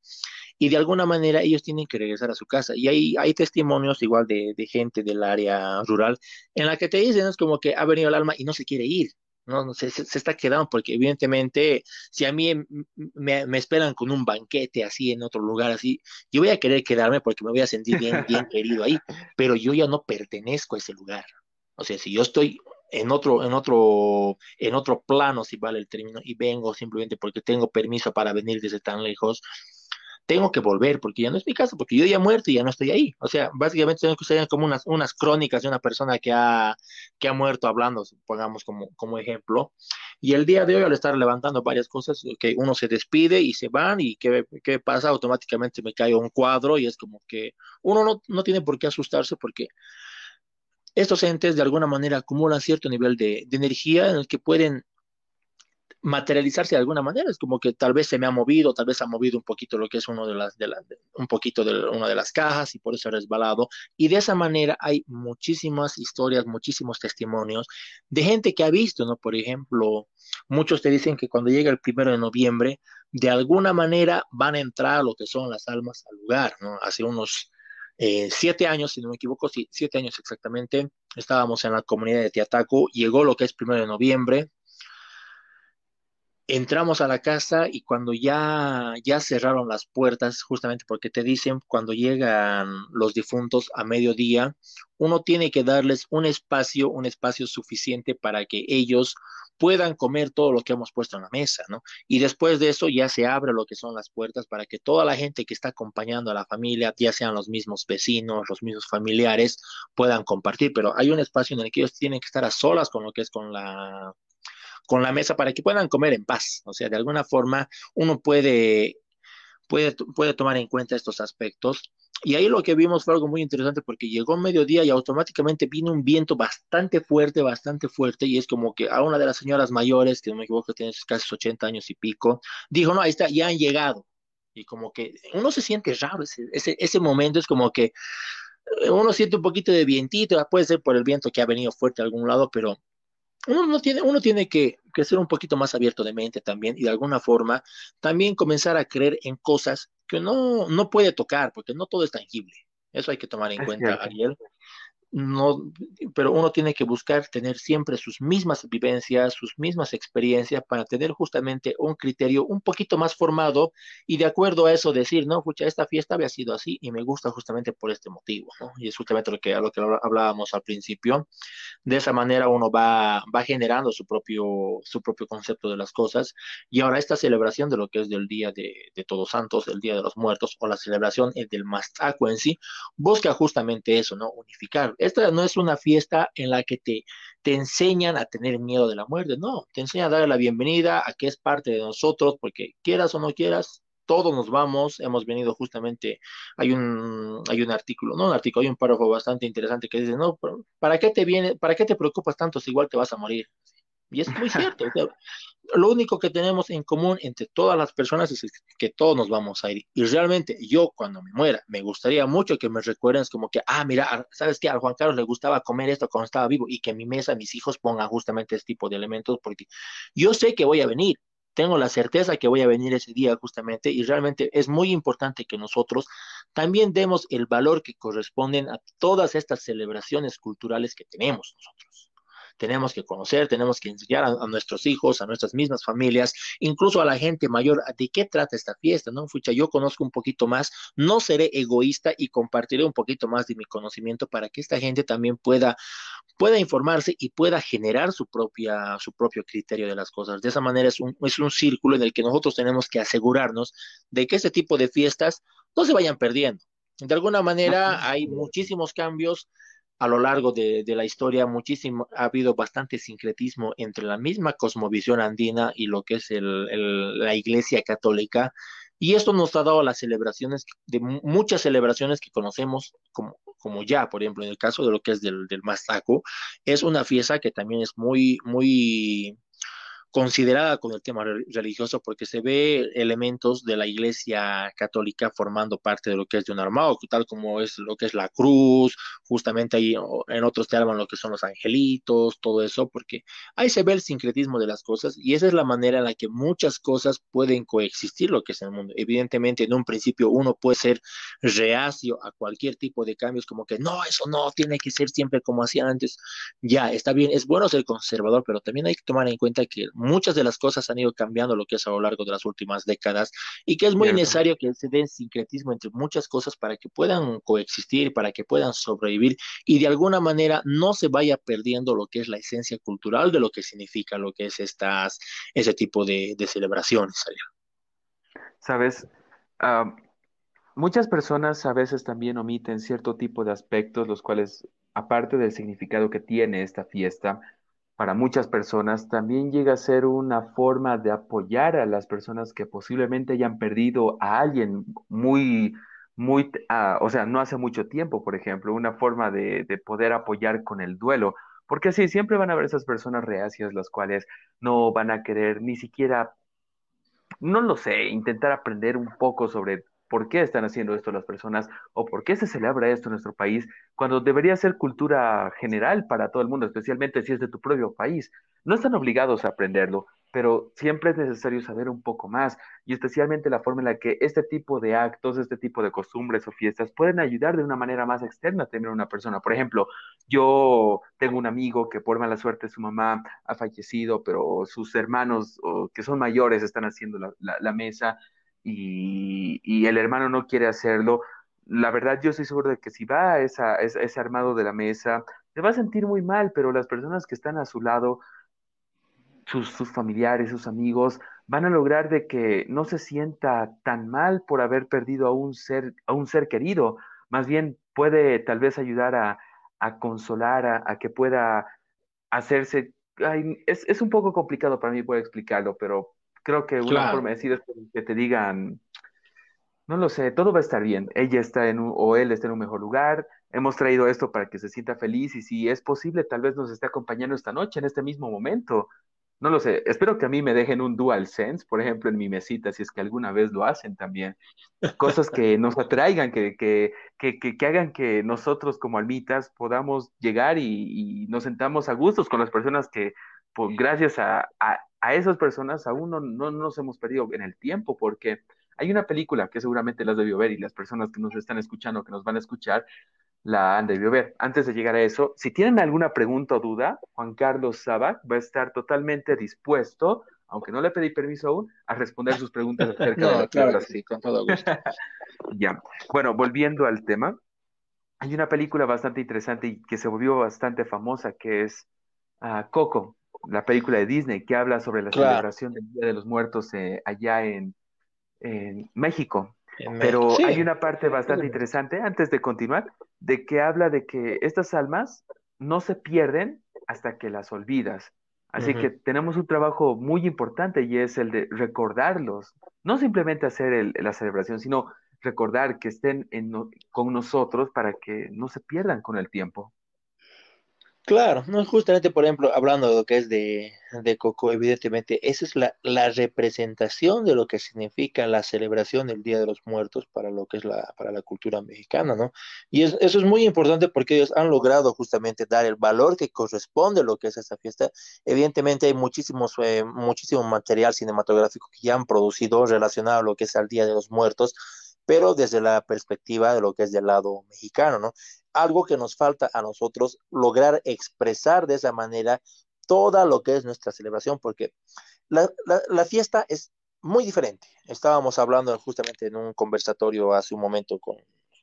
y de alguna manera ellos tienen que regresar a su casa. Y hay, hay testimonios igual de, de gente del área rural en la que te dicen, es como que ha venido el alma y no se quiere ir. No, no se, se, está quedando porque evidentemente si a mí me, me, esperan con un banquete así en otro lugar así, yo voy a querer quedarme porque me voy a sentir bien, bien querido ahí, pero yo ya no pertenezco a ese lugar. O sea, si yo estoy en otro, en otro, en otro plano, si vale el término, y vengo simplemente porque tengo permiso para venir desde tan lejos, tengo que volver porque ya no es mi casa, porque yo ya he muerto y ya no estoy ahí. O sea, básicamente tengo que ser como unas, unas crónicas de una persona que ha, que ha muerto hablando, pongamos como, como ejemplo. Y el día de hoy, al estar levantando varias cosas, que uno se despide y se van, y ¿qué, qué pasa? Automáticamente me cae un cuadro y es como que uno no, no tiene por qué asustarse porque estos entes de alguna manera acumulan cierto nivel de, energía en el que pueden materializarse de alguna manera. Es como que tal vez se me ha movido, tal vez ha movido un poquito lo que es uno de las, de, un poquito de una de las cajas y por eso ha resbalado. Y de esa manera hay muchísimas historias, muchísimos testimonios de gente que ha visto, ¿no? Por ejemplo, muchos te dicen que cuando llega el primero de noviembre, de alguna manera van a entrar lo que son las almas al lugar, ¿no? Hace unos eh, siete años, si no me equivoco, siete años exactamente, estábamos en la comunidad de Tiataco, llegó lo que es primero de noviembre, entramos a la casa y cuando ya, ya cerraron las puertas, justamente porque te dicen, cuando llegan los difuntos a mediodía, uno tiene que darles un espacio, un espacio suficiente para que ellos puedan comer todo lo que hemos puesto en la mesa, ¿no? Y después de eso ya se abre lo que son las puertas para que toda la gente que está acompañando a la familia, ya sean los mismos vecinos, los mismos familiares, puedan compartir, pero hay un espacio en el que ellos tienen que estar a solas con lo que es con la con la mesa para que puedan comer en paz. O sea, de alguna forma uno puede puede, puede tomar en cuenta estos aspectos y ahí lo que vimos fue algo muy interesante porque llegó mediodía y automáticamente vino un viento bastante fuerte, bastante fuerte, y es como que a una de las señoras mayores, que no me equivoco, tiene casi 80 años y pico, dijo, no, ahí está, ya han llegado. Y como que uno se siente raro, ese, ese, momento es como que eh, uno siente un poquito de vientito, puede ser por el viento que ha venido fuerte a algún lado, pero uno, no tiene, uno tiene que, que, ser un poquito más abierto de mente también y de alguna forma también comenzar a creer en cosas que no, no puede tocar, porque no todo es tangible. Eso hay que tomar en cuenta, Ariel no, pero uno tiene que buscar tener siempre sus mismas vivencias, sus mismas experiencias para tener justamente un criterio un poquito más formado y de acuerdo a eso decir, no, escucha, esta fiesta había sido así y me gusta justamente por este motivo, ¿no? Y es justamente lo que, a lo que hablábamos al principio. De esa manera uno va, va generando su propio, su propio concepto de las cosas y ahora esta celebración de lo que es del Día de, de Todos Santos, el Día de los Muertos o la celebración del Mastaco en sí, busca justamente eso, ¿no? Unificar esta no es una fiesta en la que te, te enseñan a tener miedo de la muerte, no, te enseñan a darle la bienvenida a que es parte de nosotros, porque quieras o no quieras, todos nos vamos, hemos venido justamente, hay un, hay un artículo, no un artículo, hay un párrafo bastante interesante que dice, no, ¿para qué te viene, para qué te preocupas tanto si igual te vas a morir? Y es muy cierto. lo único que tenemos en común entre todas las personas es que todos nos vamos a ir. Y realmente yo cuando me muera, me gustaría mucho que me recuerden como que, ah, mira, ¿sabes qué? A Juan Carlos le gustaba comer esto cuando estaba vivo y que en mi mesa mis hijos pongan justamente este tipo de elementos porque yo sé que voy a venir. Tengo la certeza que voy a venir ese día justamente y realmente es muy importante que nosotros también demos el valor que corresponden a todas estas celebraciones culturales que tenemos nosotros tenemos que conocer, tenemos que enseñar a, nuestros hijos, a nuestras mismas familias, incluso a la gente mayor, de qué trata esta fiesta, ¿no? Fucha, yo conozco un poquito más, no seré egoísta y compartiré un poquito más de mi conocimiento para que esta gente también pueda, pueda informarse y pueda generar su, propia, su propio criterio de las cosas. De esa manera es un, es un círculo en el que nosotros tenemos que asegurarnos de que este tipo de fiestas no se vayan perdiendo. De alguna manera hay muchísimos cambios, a lo largo de, la historia muchísimo, ha habido bastante sincretismo entre la misma cosmovisión andina y lo que es la Iglesia Católica. Y esto nos ha dado las celebraciones, de muchas celebraciones que conocemos como, como ya, por ejemplo, en el caso de lo que es del, del Masaco, es una fiesta que también es muy, muy, considerada con el tema religioso porque se ve elementos de la iglesia católica formando parte de lo que es de un armado, tal como es lo que es la cruz, justamente ahí en otros te hablan lo que son los angelitos, todo eso, porque ahí se ve el sincretismo de las cosas y esa es la manera en la que muchas cosas pueden coexistir lo que es el mundo. Evidentemente, en un principio uno puede ser reacio a cualquier tipo de cambios, como que no, eso no, tiene que ser siempre como hacían antes. Ya, está bien, es bueno ser conservador, pero también hay que tomar en cuenta que muchas de las cosas han ido cambiando lo que es a lo largo de las últimas décadas y que es muy necesario que se den sincretismo entre muchas cosas para que puedan coexistir, para que puedan sobrevivir y de alguna manera no se vaya perdiendo lo que es la esencia cultural de lo que significa lo que es estas, ese tipo de, celebraciones. Sabes, muchas personas a veces también omiten cierto tipo de aspectos, los cuales, aparte del significado que tiene esta fiesta, para muchas personas también llega a ser una forma de apoyar a las personas que posiblemente hayan perdido a alguien muy, muy, ah, o sea, no hace mucho tiempo, por ejemplo, una forma de, de poder apoyar con el duelo. Porque sí, siempre van a haber esas personas reacias, las cuales no van a querer ni siquiera, no lo sé, intentar aprender un poco sobre por qué están haciendo esto las personas o por qué se celebra esto en nuestro país, cuando debería ser cultura general para todo el mundo, especialmente si es de tu propio país. No están obligados a aprenderlo, pero siempre es necesario saber un poco más y especialmente la forma en la que este tipo de actos, este tipo de costumbres o fiestas pueden ayudar de una manera más externa a tener una persona. Por ejemplo, yo tengo un amigo que por mala suerte su mamá ha fallecido, pero sus hermanos que son mayores están haciendo la mesa y, el hermano no quiere hacerlo, la verdad yo estoy seguro de que si va a, esa, ese armado de la mesa, se va a sentir muy mal, pero las personas que están a su lado sus, familiares, sus amigos, van a lograr de que no se sienta tan mal por haber perdido a un ser, a un ser querido, más bien puede tal vez ayudar a, a consolar, a, a, que pueda hacerse... Es, es, un poco complicado para mí poder explicarlo, pero creo que una claro. forma de decir es que te digan, no lo sé, todo va a estar bien, ella está en un, o él está en un mejor lugar, hemos traído esto para que se sienta feliz y si es posible, tal vez nos esté acompañando esta noche, en este mismo momento. No lo sé, espero que a mí me dejen un dual sense, por ejemplo, en mi mesita, si es que alguna vez lo hacen también. Cosas que nos atraigan, que, que, que, que hagan que nosotros como almitas podamos llegar y, y, nos sentamos a gustos con las personas que, pues, gracias a, a, a esas personas, aún no, no, nos hemos perdido en el tiempo, porque hay una película que seguramente las debió ver y las personas que nos están escuchando, que nos van a escuchar, la han debido ver. Antes de llegar a eso, si tienen alguna pregunta o duda, Juan Carlos Sabac va a estar totalmente dispuesto, aunque no le pedí permiso aún, a responder sus preguntas acerca no, de la claro que sí, con todo gusto. ya. Bueno, volviendo al tema, hay una película bastante interesante y que se volvió bastante famosa, que es uh, Coco, la película de Disney, que habla sobre la claro. celebración del Día de los Muertos eh, allá en, en México. Pero sí. hay una parte bastante interesante, antes de continuar, de que habla de que estas almas no se pierden hasta que las olvidas. Así uh -huh. que tenemos un trabajo muy importante y es el de recordarlos, no simplemente hacer el, la celebración, sino recordar que estén en, con nosotros para que no se pierdan con el tiempo. Claro, no justamente, por ejemplo, hablando de lo que es de, de Coco, evidentemente, esa es la, la, representación de lo que significa la celebración del Día de los Muertos para lo que es la, para la cultura mexicana, ¿no? Y es, eso es muy importante porque ellos han logrado justamente dar el valor que corresponde a lo que es esta fiesta. Evidentemente hay muchísimos, eh, muchísimo material cinematográfico que ya han producido relacionado a lo que es el Día de los Muertos, pero desde la perspectiva de lo que es del lado mexicano, ¿no? algo que nos falta a nosotros lograr expresar de esa manera toda lo que es nuestra celebración, porque la, la, fiesta es muy diferente. Estábamos hablando justamente en un conversatorio hace un momento con,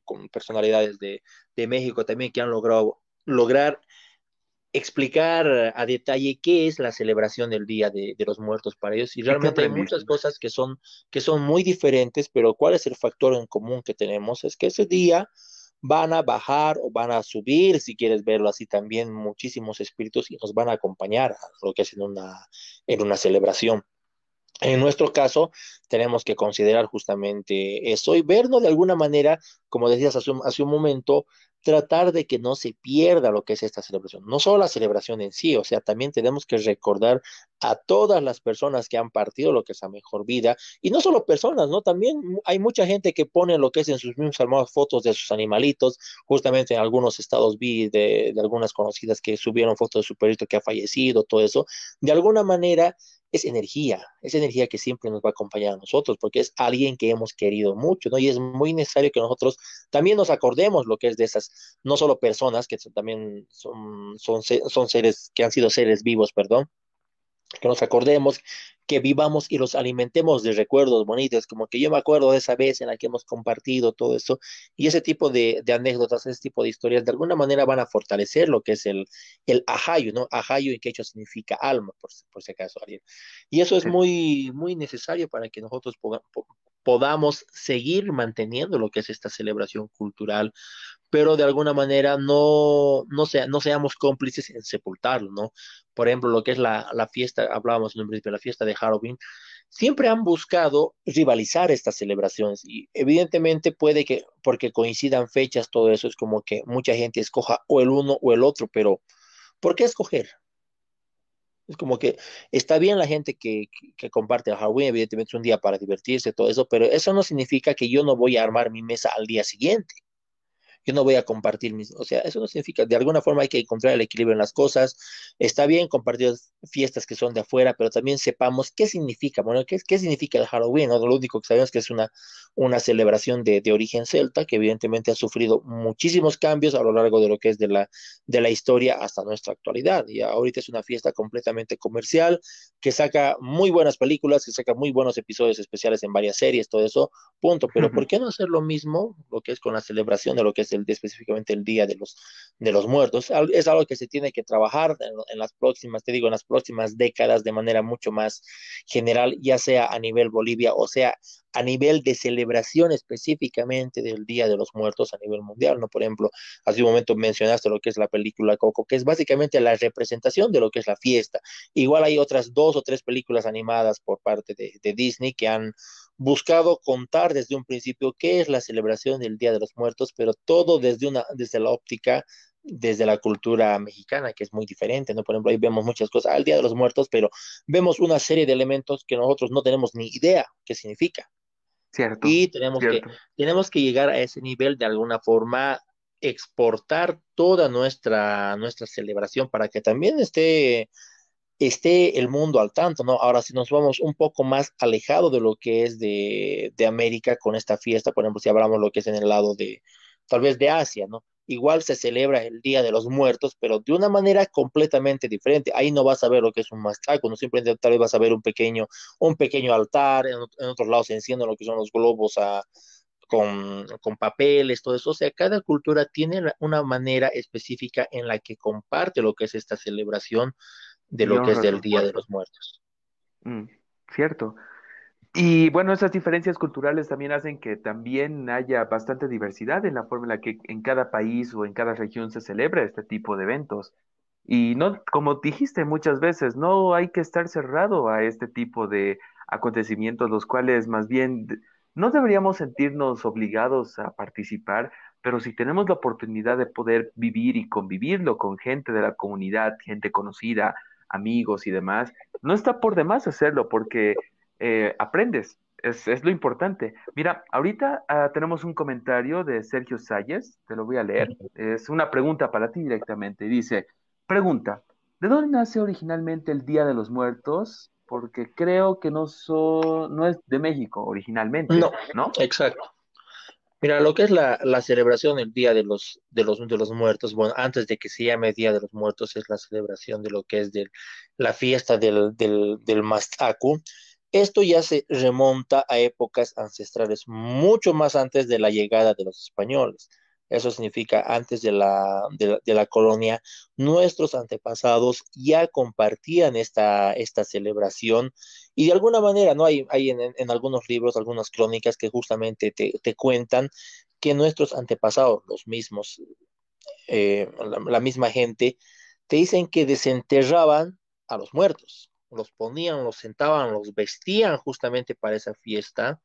con personalidades de, de, México también que han logrado lograr explicar a detalle qué es la celebración del Día de, de los Muertos para ellos y realmente hay muchas cosas que son, que son muy diferentes, pero cuál es el factor en común que tenemos es que ese día van a bajar o van a subir, si quieres verlo así también, muchísimos espíritus y nos van a acompañar a lo que es en una, en una celebración. En nuestro caso, tenemos que considerar justamente eso y vernos de alguna manera, como decías hace un, hace un momento, tratar de que no se pierda lo que es esta celebración. No solo la celebración en sí, o sea, también tenemos que recordar a todas las personas que han partido lo que es la mejor vida, y no solo personas, ¿no? También hay mucha gente que pone lo que es en sus mismos armados fotos de sus animalitos, justamente en algunos estados vi de, de algunas conocidas que subieron fotos de su perrito que ha fallecido, todo eso. De alguna manera, es energía, es energía que siempre nos va a acompañar a nosotros, porque es alguien que hemos querido mucho, ¿no? Y es muy necesario que nosotros también nos acordemos lo que es de esas, no solo personas, que también son, son, son seres, que han sido seres vivos, perdón, que nos acordemos, que vivamos y los alimentemos de recuerdos bonitos, como que yo me acuerdo de esa vez en la que hemos compartido todo eso, y ese tipo de, de anécdotas, ese tipo de historias, de alguna manera van a fortalecer lo que es el, el ajayo, ¿no? Ajayo en quechua significa alma, por, por si acaso, alguien. Y eso es muy, muy necesario para que nosotros podamos, seguir manteniendo lo que es esta celebración cultural, pero de alguna manera no, no, sea, no seamos cómplices en sepultarlo, ¿no? Por ejemplo, lo que es la, la fiesta, hablábamos en un principio, la fiesta de Halloween, siempre han buscado rivalizar estas celebraciones y evidentemente puede que, porque coincidan fechas, todo eso es como que mucha gente escoja o el uno o el otro, pero ¿por qué escoger? Es como que está bien la gente que, que, que, comparte el Halloween, evidentemente es un día para divertirse, todo eso, pero eso no significa que yo no voy a armar mi mesa al día siguiente yo no voy a compartir mis, o sea, eso no significa, de alguna forma hay que encontrar el equilibrio en las cosas, está bien compartir fiestas que son de afuera, pero también sepamos qué significa, bueno, qué, qué significa el Halloween, ¿no? lo único que sabemos es que es una, una celebración de, de, origen celta, que evidentemente ha sufrido muchísimos cambios a lo largo de lo que es de la, de la historia hasta nuestra actualidad, y ahorita es una fiesta completamente comercial, que saca muy buenas películas, que saca muy buenos episodios especiales en varias series, todo eso, punto, pero ¿por qué no hacer lo mismo, lo que es con la celebración de lo que es el, específicamente el Día de los, de los Muertos. Es algo que se tiene que trabajar en, las próximas, te digo, en las próximas décadas de manera mucho más general, ya sea a nivel Bolivia o sea a nivel de celebración específicamente del Día de los Muertos a nivel mundial, ¿no? Por ejemplo, hace un momento mencionaste lo que es la película Coco, que es básicamente la representación de lo que es la fiesta. Igual hay otras dos o tres películas animadas por parte de, Disney que han buscado contar desde un principio qué es la celebración del Día de los Muertos, pero todo desde una desde la óptica desde la cultura mexicana, que es muy diferente, ¿no? Por ejemplo, ahí vemos muchas cosas al Día de los Muertos, pero vemos una serie de elementos que nosotros no tenemos ni idea qué significa. Cierto. Y tenemos, Que, tenemos que llegar a ese nivel de alguna forma, exportar toda nuestra, nuestra celebración para que también esté esté el mundo al tanto, ¿no? Ahora, si nos vamos un poco más alejado de lo que es de, de América con esta fiesta, por ejemplo, si hablamos lo que es en el lado de, tal vez de Asia, ¿no? Igual se celebra el Día de los Muertos, pero de una manera completamente diferente. Ahí no vas a ver lo que es un mastaco, no simplemente tal vez vas a ver un pequeño, un pequeño altar, en, otros lados se encienden lo que son los globos a, con, con, papeles, todo eso. O sea, cada cultura tiene una manera específica en la que comparte lo que es esta celebración de lo que es del Día de los Muertos. Mm, cierto. Y bueno, esas diferencias culturales también hacen que también haya bastante diversidad en la forma en la que en cada país o en cada región se celebra este tipo de eventos. Y no, como dijiste muchas veces, no hay que estar cerrado a este tipo de acontecimientos, los cuales más bien no deberíamos sentirnos obligados a participar, pero si tenemos la oportunidad de poder vivir y convivirlo con gente de la comunidad, gente conocida, amigos y demás, no está por demás hacerlo porque eh, aprendes, es, es, lo importante. Mira, ahorita uh, tenemos un comentario de Sergio Salles, te lo voy a leer, es una pregunta para ti directamente, dice, pregunta, ¿de dónde nace originalmente el Día de los Muertos? Porque creo que no, so, no es de México originalmente, ¿no? ¿no? Exacto. Mira, lo que es la, la, celebración del Día de los, de, los, de los Muertos, bueno, antes de que se llame Día de los Muertos, es la celebración de lo que es del, la fiesta del, del, del Mastacu. Esto ya se remonta a épocas ancestrales, mucho más antes de la llegada de los españoles. Eso significa antes de la, de la, colonia, nuestros antepasados ya compartían esta, esta celebración y de alguna manera, ¿no? Hay, hay en, algunos libros, algunas crónicas que justamente te, te cuentan que nuestros antepasados, los mismos, eh, la misma gente, te dicen que desenterraban a los muertos, los ponían, los sentaban, los vestían justamente para esa fiesta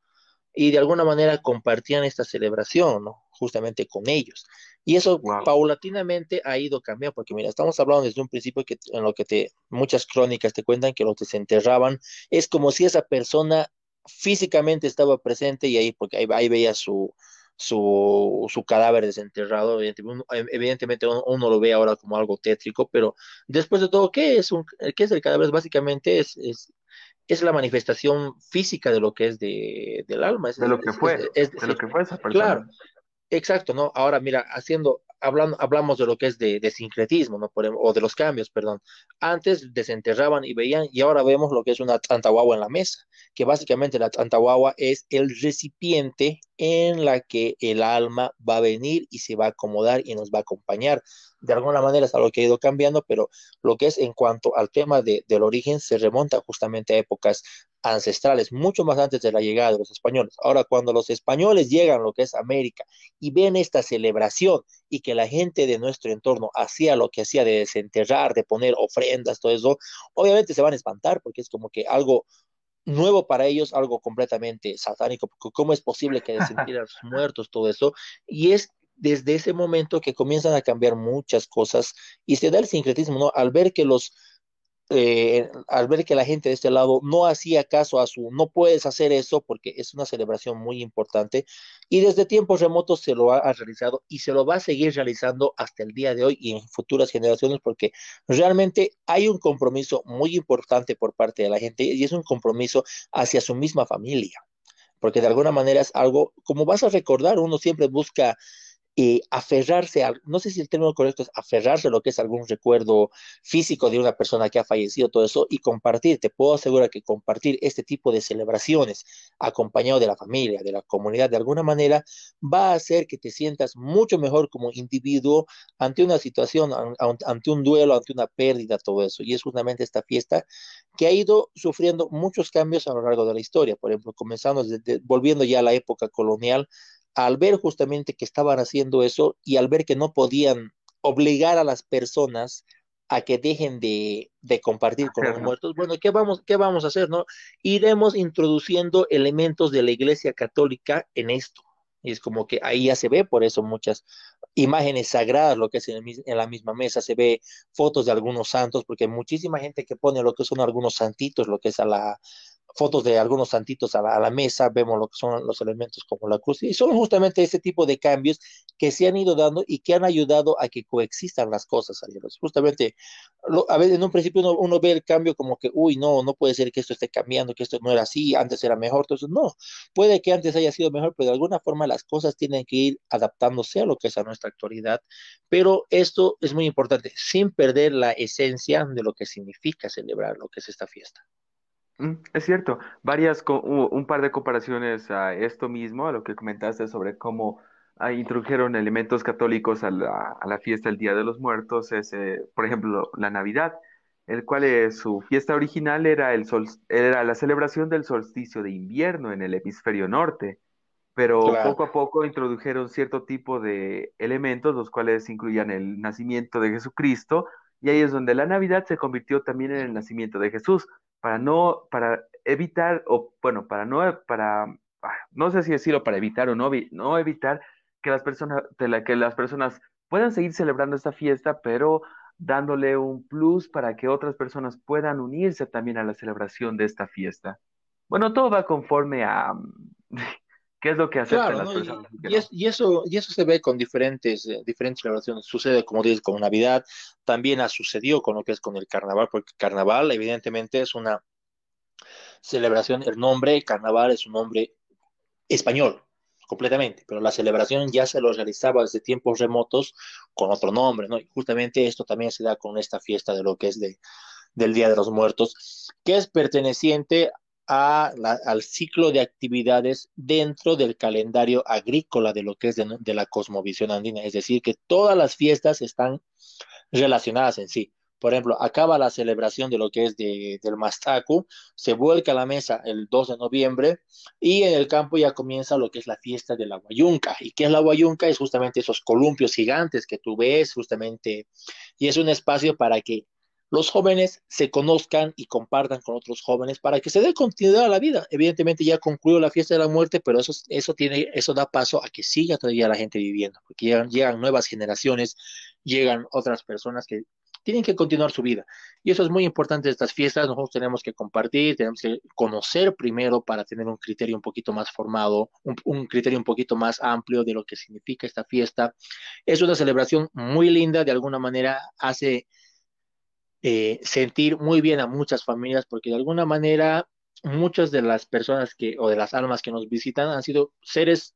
y de alguna manera compartían esta celebración, ¿no? Justamente con ellos. Y eso paulatinamente ha ido cambiando, porque mira, estamos hablando desde un principio que en lo que te, muchas crónicas te cuentan que los desenterraban, es como si esa persona físicamente estaba presente y ahí, porque ahí, ahí veía su, su, su cadáver desenterrado. Evidentemente uno, uno, lo ve ahora como algo tétrico, pero después de todo, ¿qué es, un, qué es el cadáver? Básicamente es, es, es la manifestación física de lo que es de, del alma. Es, de lo que fue, es, de lo que fue esa persona. Claro, exacto, ¿no? Ahora, mira, haciendo, hablamos de lo que es de, sincretismo, o de los cambios, perdón. Antes desenterraban y veían, y ahora vemos lo que es una tantahuagua en la mesa, que básicamente la tantahuagua es el recipiente en la que el alma va a venir y se va a acomodar y nos va a acompañar. De alguna manera es algo que ha ido cambiando, pero lo que es en cuanto al tema de, del origen se remonta justamente a épocas ancestrales, mucho más antes de la llegada de los españoles. Ahora, cuando los españoles llegan a lo que es América y ven esta celebración y que la gente de nuestro entorno hacía lo que hacía de desenterrar, de poner ofrendas, todo eso, obviamente se van a espantar porque es como que algo nuevo para ellos, algo completamente satánico, porque cómo es posible que desenterren a los muertos, todo eso, y es desde ese momento que comienzan a cambiar muchas cosas y se da el sincretismo, ¿no? Al ver que los eh, al ver que la gente de este lado no hacía caso a su, no puedes hacer eso porque es una celebración muy importante y desde tiempos remotos se lo ha realizado y se lo va a seguir realizando hasta el día de hoy y en futuras generaciones porque realmente hay un compromiso muy importante por parte de la gente y es un compromiso hacia su misma familia porque de alguna manera es algo, como vas a recordar, uno siempre busca eh, aferrarse a, no sé si el término correcto es aferrarse a lo que es algún recuerdo físico de una persona que ha fallecido, todo eso, y compartir. Te puedo asegurar que compartir este tipo de celebraciones acompañado de la familia, de la comunidad, de alguna manera, va a hacer que te sientas mucho mejor como individuo ante una situación, ante un duelo, ante una pérdida, todo eso. Y es justamente esta fiesta que ha ido sufriendo muchos cambios a lo largo de la historia. Por ejemplo, comenzando desde, volviendo ya a la época colonial, al ver justamente que estaban haciendo eso y al ver que no podían obligar a las personas a que dejen de, compartir con los muertos, bueno, ¿qué vamos, ¿qué vamos a hacer? no? Iremos introduciendo elementos de la Iglesia Católica en esto. Y es como que ahí ya se ve, por eso muchas imágenes sagradas, lo que es en, en, la misma mesa, se ve fotos de algunos santos, porque hay muchísima gente que pone lo que son algunos santitos, lo que es a la, fotos de algunos santitos a la, mesa, vemos lo que son los elementos como la cruz, y son justamente ese tipo de cambios que se han ido dando y que han ayudado a que coexistan las cosas, Justamente, a veces en un principio uno, ve el cambio como que, uy, no, no puede ser que esto esté cambiando, que esto no era así, antes era mejor, entonces no, puede que antes haya sido mejor, pero de alguna forma las cosas tienen que ir adaptándose a lo que es a nuestra actualidad, pero esto es muy importante, sin perder la esencia de lo que significa celebrar lo que es esta fiesta. Mm, Es cierto, varias, un par de comparaciones a esto mismo, a lo que comentaste sobre cómo ah, introdujeron elementos católicos a la, a la fiesta del Día de los Muertos, es, eh, por ejemplo, la Navidad, el cual eh, su fiesta original era, el sol, era la celebración del solsticio de invierno en el hemisferio norte, pero poco a poco introdujeron cierto tipo de elementos, los cuales incluían el nacimiento de Jesucristo, y ahí es donde la Navidad se convirtió también en el nacimiento de Jesús para no, para evitar, o bueno, para no, para, ah, no sé si decirlo para evitar o no, no evitar que las personas, que las personas puedan seguir celebrando esta fiesta, pero dándole un plus para que otras personas puedan unirse también a la celebración de esta fiesta. Bueno, todo va conforme a qué es lo que aceptan las personas. Y, eso, y eso se ve con diferentes, eh, diferentes celebraciones. Sucede, como dices, con Navidad, también ha sucedido con lo que es con el carnaval, porque carnaval evidentemente es una celebración, el nombre carnaval es un nombre español, completamente, pero la celebración ya se lo realizaba desde tiempos remotos con otro nombre, ¿no? Y justamente esto también se da con esta fiesta de lo que es de, del Día de los Muertos, que es perteneciente al ciclo de actividades dentro del calendario agrícola de lo que es de, la cosmovisión andina. Es decir, que todas las fiestas están relacionadas en sí. Por ejemplo, acaba la celebración de lo que es de, del Mastacu, se vuelca a la mesa el 2 de noviembre y en el campo ya comienza lo que es la fiesta de la Guayunca. ¿Y qué es la Guayunca? Es justamente esos columpios gigantes que tú ves, justamente, y es un espacio para que los jóvenes se conozcan y compartan con otros jóvenes para que se dé continuidad a la vida. Evidentemente ya concluyó la fiesta de la muerte, pero eso, eso, tiene, eso da paso a que siga todavía la gente viviendo, porque llegan, llegan nuevas generaciones, llegan otras personas que tienen que continuar su vida. Y eso es muy importante de estas fiestas. Nosotros tenemos que compartir, tenemos que conocer primero para tener un criterio un poquito más formado, un, un, criterio un poquito más amplio de lo que significa esta fiesta. Es una celebración muy linda, de alguna manera hace eh, sentir muy bien a muchas familias, porque de alguna manera muchas de las personas que, o de las almas que nos visitan han sido seres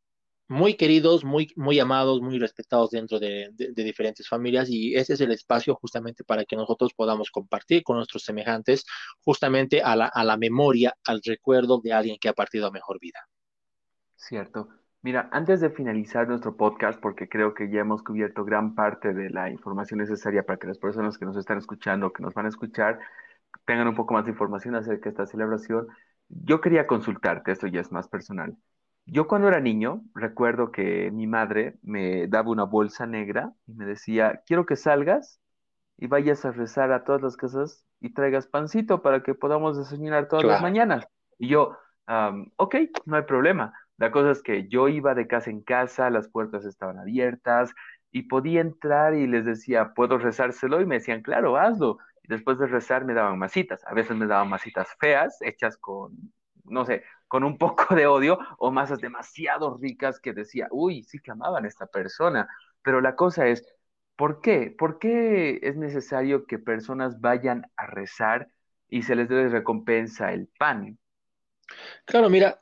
muy queridos, muy, muy amados, muy respetados dentro de, diferentes familias y ese es el espacio justamente para que nosotros podamos compartir con nuestros semejantes justamente a la, a la memoria, al recuerdo de alguien que ha partido a mejor vida. Cierto. Mira, antes de finalizar nuestro podcast, porque creo que ya hemos cubierto gran parte de la información necesaria para que las personas que nos están escuchando, que nos van a escuchar, tengan un poco más de información acerca de esta celebración, yo quería consultarte, esto ya es más personal. Yo cuando era niño, recuerdo que mi madre me daba una bolsa negra y me decía, quiero que salgas y vayas a rezar a todas las casas y traigas pancito para que podamos desayunar todas las mañanas. Y yo, ok, no hay problema. La cosa es que yo iba de casa en casa, las puertas estaban abiertas y podía entrar y les decía, ¿puedo rezárselo? Y me decían, claro, hazlo. Y después de rezar me daban masitas. A veces me daban masitas feas, hechas con, no sé, con un poco de odio o masas demasiado ricas que decía, uy, sí que amaban a esta persona. Pero la cosa es, ¿por qué? ¿Por qué es necesario que personas vayan a rezar y se les dé recompensa el pan? Claro, mira,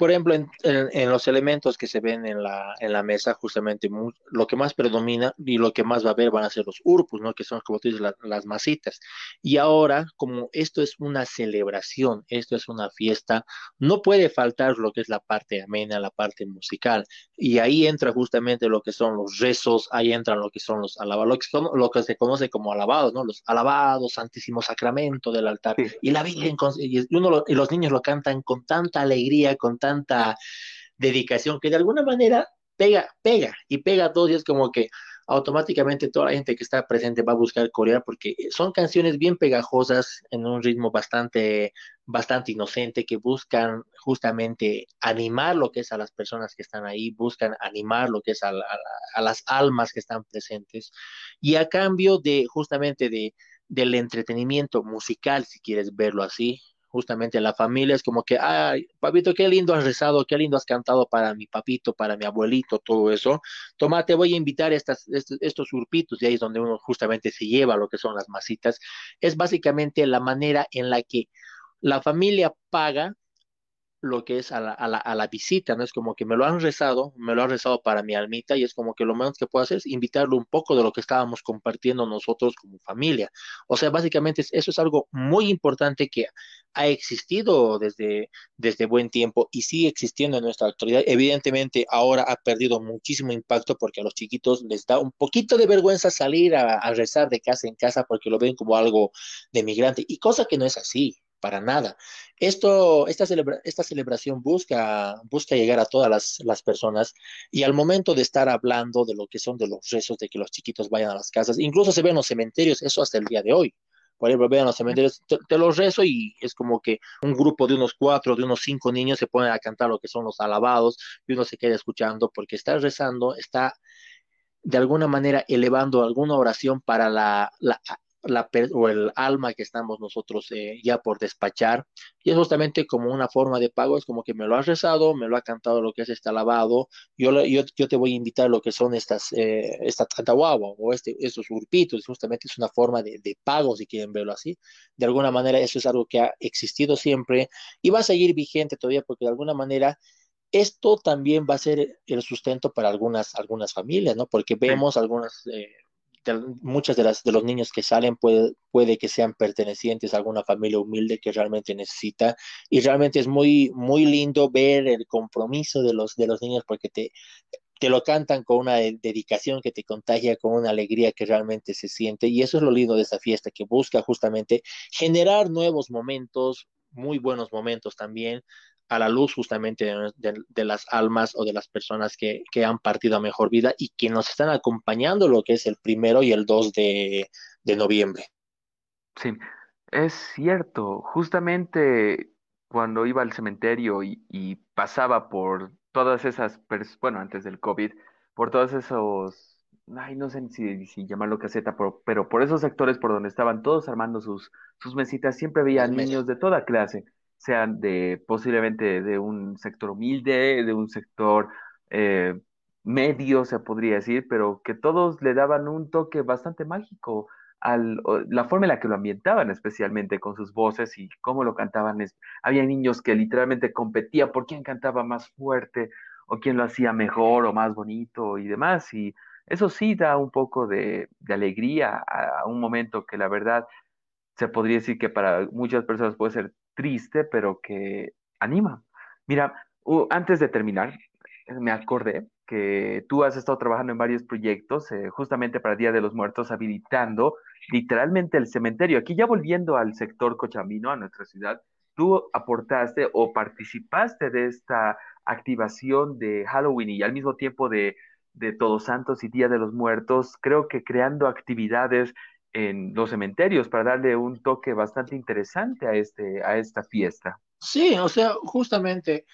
por ejemplo, en, los elementos que se ven en la, en la mesa, justamente lo que más predomina y lo que más va a haber van a ser los urpus, ¿no? Que son, como tú dices, las masitas. Y ahora, como esto es una celebración, esto es una fiesta, no puede faltar lo que es la parte amena, la parte musical. Y ahí entra justamente lo que son los rezos, ahí entran lo que son los alabados, lo que, son, lo que se conoce como alabados, ¿no? Los alabados, Santísimo Sacramento del altar. Y la Virgen, y, uno y los niños lo cantan con tanta alegría, con tanta tanta dedicación que de alguna manera pega, pega y pega a todos y como que automáticamente toda la gente que está presente va a buscar corear porque son canciones bien pegajosas en un ritmo bastante, bastante inocente que buscan justamente animar lo que es a las personas que están ahí, buscan animar lo que es a, a las almas que están presentes. Y a cambio de justamente de, del entretenimiento musical, si quieres verlo así, justamente la familia es como que, ay, papito, qué lindo has rezado, qué lindo has cantado para mi papito, para mi abuelito, todo eso. Toma, te voy a invitar a estas, estos, estos urpitos, y ahí es donde uno justamente se lleva lo que son las masitas. Es básicamente la manera en la que la familia paga lo que es a la, a, la, a la, visita, ¿no? Es como que me lo han rezado, me lo han rezado para mi almita y es como que lo menos que puedo hacer es invitarlo un poco de lo que estábamos compartiendo nosotros como familia. O sea, básicamente eso es algo muy importante que ha existido desde, desde buen tiempo y sigue existiendo en nuestra actualidad. Evidentemente ahora ha perdido muchísimo impacto porque a los chiquitos les da un poquito de vergüenza salir a, a rezar de casa en casa porque lo ven como algo de migrante y cosa que no es así para nada. Esto, esta, esta celebración busca, busca llegar a todas las, las, personas y al momento de estar hablando de lo que son de los rezos, de que los chiquitos vayan a las casas, incluso se ven los cementerios, eso hasta el día de hoy. Por ejemplo, vean los cementerios, te, los rezo y es como que un grupo de unos cuatro, de unos cinco niños se ponen a cantar lo que son los alabados y uno se queda escuchando porque está rezando, está de alguna manera elevando alguna oración para la la, o el alma que estamos nosotros eh, ya por despachar. Y es justamente como una forma de pago, es como que me lo has rezado, me lo ha cantado lo que es este alabado, yo, yo, yo te voy a invitar lo que son estas, eh, esta o este, estos urpitos, justamente es una forma de, de pago, si quieren verlo así. De alguna manera eso es algo que ha existido siempre y va a seguir vigente todavía porque de alguna manera esto también va a ser el sustento para algunas, algunas familias, ¿no? Porque vemos algunas eh, muchas de las de los niños que salen puede, puede que sean pertenecientes a alguna familia humilde que realmente necesita y realmente es muy muy lindo ver el compromiso de los de los niños porque te te lo cantan con una dedicación que te contagia, con una alegría que realmente se siente. Y eso es lo lindo de esta fiesta, que busca justamente generar nuevos momentos, muy buenos momentos también, a la luz justamente de, las almas o de las personas que, han partido a mejor vida y que nos están acompañando lo que es el primero y el 2 de, noviembre. Sí, es cierto. Justamente cuando iba al cementerio y, pasaba por todas esas, bueno, antes del COVID, por todos esos, ay, no sé si, si llamarlo caseta, pero, pero por esos sectores por donde estaban todos armando sus, sus mesitas, siempre veía niños de toda clase sean de posiblemente de un sector humilde, de un sector eh, medio, se podría decir, pero que todos le daban un toque bastante mágico a la forma en la que lo ambientaban, especialmente con sus voces y cómo lo cantaban. había niños que literalmente competían por quién cantaba más fuerte o quién lo hacía mejor o más bonito y demás. Y eso sí da un poco de, de alegría a un momento que la verdad se podría decir que para muchas personas puede ser triste, pero que anima. Mira, antes de terminar, me acordé que tú has estado trabajando en varios proyectos, eh, justamente para Día de los Muertos, habilitando literalmente el cementerio. Aquí ya volviendo al sector cochambino, a nuestra ciudad, tú aportaste o participaste de esta activación de Halloween y al mismo tiempo de, de Todos Santos y Día de los Muertos, creo que creando actividades en los cementerios para darle un toque bastante interesante a, este, a esta fiesta. Sí, o sea, justamente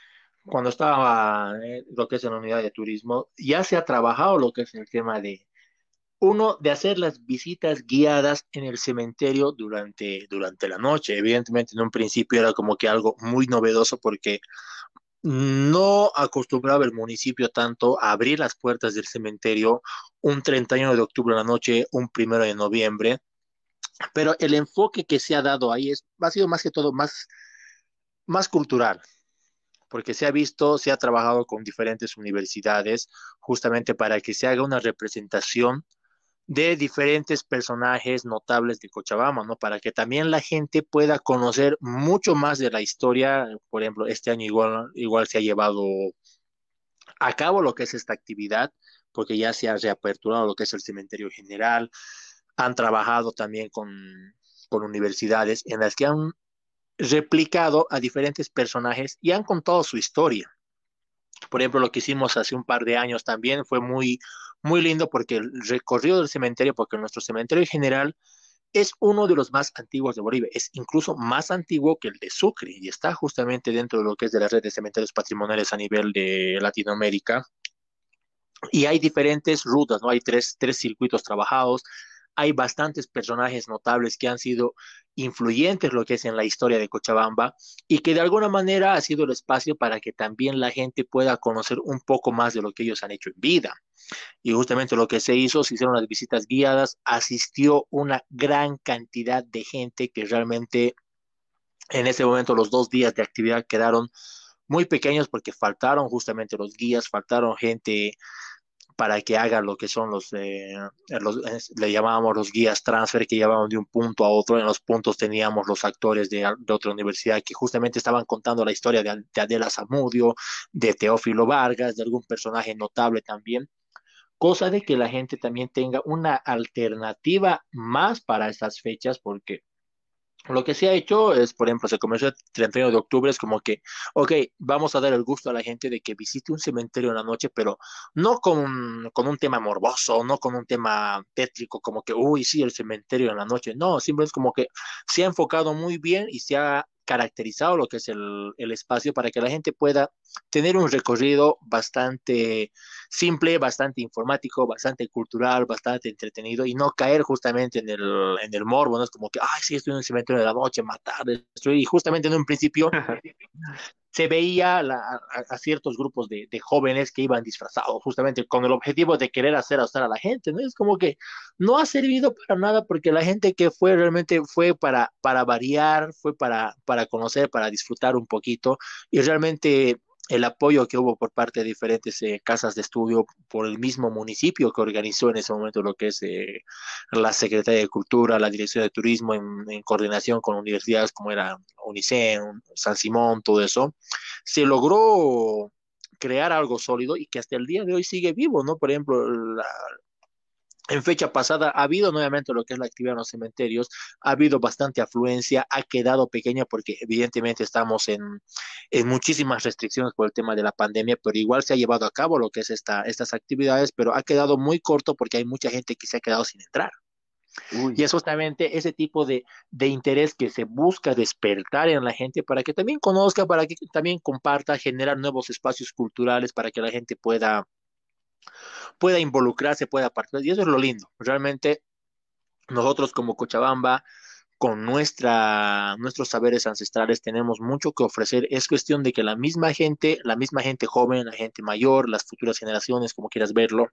cuando estaba eh, lo que es en la unidad de turismo, ya se ha trabajado lo que es el tema de, uno, de hacer las visitas guiadas en el cementerio durante, durante la noche. Evidentemente, en un principio era como que algo muy novedoso porque no acostumbraba el municipio tanto a abrir las puertas del cementerio un 31 de octubre a la noche, un primero de noviembre, pero el enfoque que se ha dado ahí es, ha sido más que todo más, más cultural. porque se ha visto, se ha trabajado con diferentes universidades justamente para que se haga una representación de diferentes personajes notables de Cochabamba, ¿no? Para que también la gente pueda conocer mucho más de la historia. Por ejemplo, este año igual, igual se ha llevado a cabo lo que es esta actividad, porque ya se ha reaperturado lo que es el cementerio general. Han trabajado también con, con universidades en las que han replicado a diferentes personajes y han contado su historia. Por ejemplo, lo que hicimos hace un par de años también fue muy, muy lindo porque el recorrido del cementerio, porque nuestro cementerio en general es uno de los más antiguos de Bolivia, es incluso más antiguo que el de Sucre y está justamente dentro de lo que es de la red de cementerios patrimoniales a nivel de Latinoamérica. Y hay diferentes rutas, ¿no? Hay tres, tres circuitos trabajados, hay bastantes personajes notables que han sido influyentes lo que es en la historia de Cochabamba y que de alguna manera ha sido el espacio para que también la gente pueda conocer un poco más de lo que ellos han hecho en vida. Y justamente lo que se hizo, se hicieron las visitas guiadas, asistió una gran cantidad de gente que realmente en ese momento los dos días de actividad quedaron muy pequeños porque faltaron justamente los guías, faltaron gente para que haga lo que son los, eh, los le llamábamos los guías transfer que llevaban de un punto a otro. En los puntos teníamos los actores de, de otra universidad que justamente estaban contando la historia de, de, Adela Zamudio, de Teófilo Vargas, de algún personaje notable también. Cosa de que la gente también tenga una alternativa más para estas fechas, porque lo que se ha hecho es, por ejemplo, se comenzó el 31 de octubre, es como que, ok, vamos a dar el gusto a la gente de que visite un cementerio en la noche, pero no con, con un tema morboso, no con un tema tétrico, como que, uy, sí, el cementerio en la noche. No, simplemente es como que se ha enfocado muy bien y se ha caracterizado lo que es el, el, espacio para que la gente pueda tener un recorrido bastante simple, bastante informático, bastante cultural, bastante entretenido y no caer justamente en el, en el morbo, ¿no? Es como que, ay, sí, estoy en el cementerio de la noche, matar, destruir, y justamente en un principio se veía a, ciertos grupos de, de, jóvenes que iban disfrazados justamente con el objetivo de querer hacer asustar a la gente, ¿no? Es como que no ha servido para nada porque la gente que fue realmente fue para, para variar, fue para, para conocer, para disfrutar un poquito y realmente el apoyo que hubo por parte de diferentes eh, casas de estudio por el mismo municipio que organizó en ese momento lo que es eh, la Secretaría de Cultura, la Dirección de Turismo en, en, coordinación con universidades como era UNICEN, San Simón, todo eso, se logró crear algo sólido y que hasta el día de hoy sigue vivo, ¿no? Por ejemplo, la, en fecha pasada ha habido nuevamente lo que es la actividad en los cementerios, ha habido bastante afluencia, ha quedado pequeña porque evidentemente estamos en, en, muchísimas restricciones por el tema de la pandemia, pero igual se ha llevado a cabo lo que es esta, estas actividades, pero ha quedado muy corto porque hay mucha gente que se ha quedado sin entrar. Uy. Y es justamente ese tipo de, de, interés que se busca despertar en la gente para que también conozca, para que también comparta, generar nuevos espacios culturales para que la gente pueda pueda involucrarse, pueda participar. Y eso es lo lindo. Realmente nosotros como Cochabamba, con nuestra, nuestros saberes ancestrales, tenemos mucho que ofrecer. Es cuestión de que la misma gente, la misma gente joven, la gente mayor, las futuras generaciones, como quieras verlo,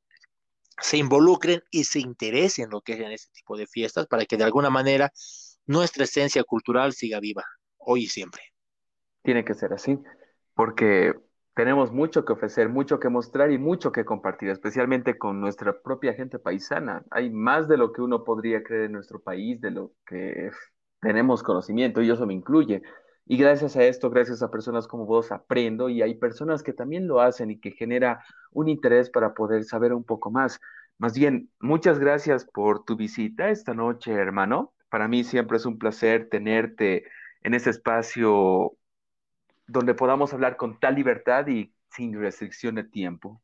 se involucren y se interesen en lo que es en este tipo de fiestas para que de alguna manera nuestra esencia cultural siga viva hoy y siempre. Tiene que ser así, porque tenemos mucho que ofrecer, mucho que mostrar y mucho que compartir, especialmente con nuestra propia gente paisana. Hay más de lo que uno podría creer en nuestro país, de lo que tenemos conocimiento, y eso me incluye. Y gracias a esto, gracias a personas como vos, aprendo y hay personas que también lo hacen y que genera un interés para poder saber un poco más. Más bien, muchas gracias por tu visita esta noche, hermano. Para mí siempre es un placer tenerte en este espacio donde podamos hablar con tal libertad y sin restricción de tiempo.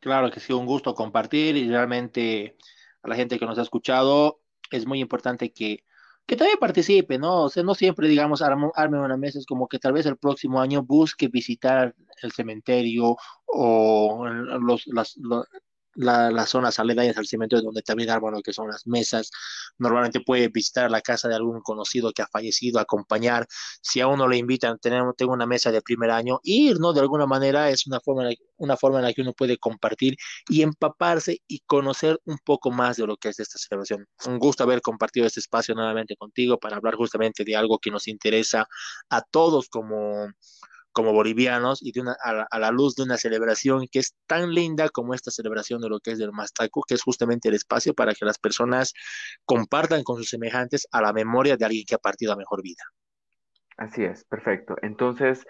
Claro que sí, un gusto compartir y realmente a la gente que nos ha escuchado es muy importante que, que también participe, ¿no? O sea, no siempre, digamos, arme, una mesa, es como que tal vez el próximo año busque visitar el cementerio o las, los, la, las zonas aledañas al cementerio donde también arman lo que son las mesas. Normalmente puede visitar la casa de algún conocido que ha fallecido, acompañar. Si a uno le invitan, tenemos, tengo una mesa de primer año, ir, ¿no? De alguna manera es una forma, una forma en la que uno puede compartir y empaparse y conocer un poco más de lo que es esta celebración. Un gusto haber compartido este espacio nuevamente contigo para hablar justamente de algo que nos interesa a todos como como bolivianos y de una, a, la, luz de una celebración que es tan linda como esta celebración de lo que es del Mastaco, que es justamente el espacio para que las personas compartan con sus semejantes a la memoria de alguien que ha partido a mejor vida. Así es, perfecto. Entonces,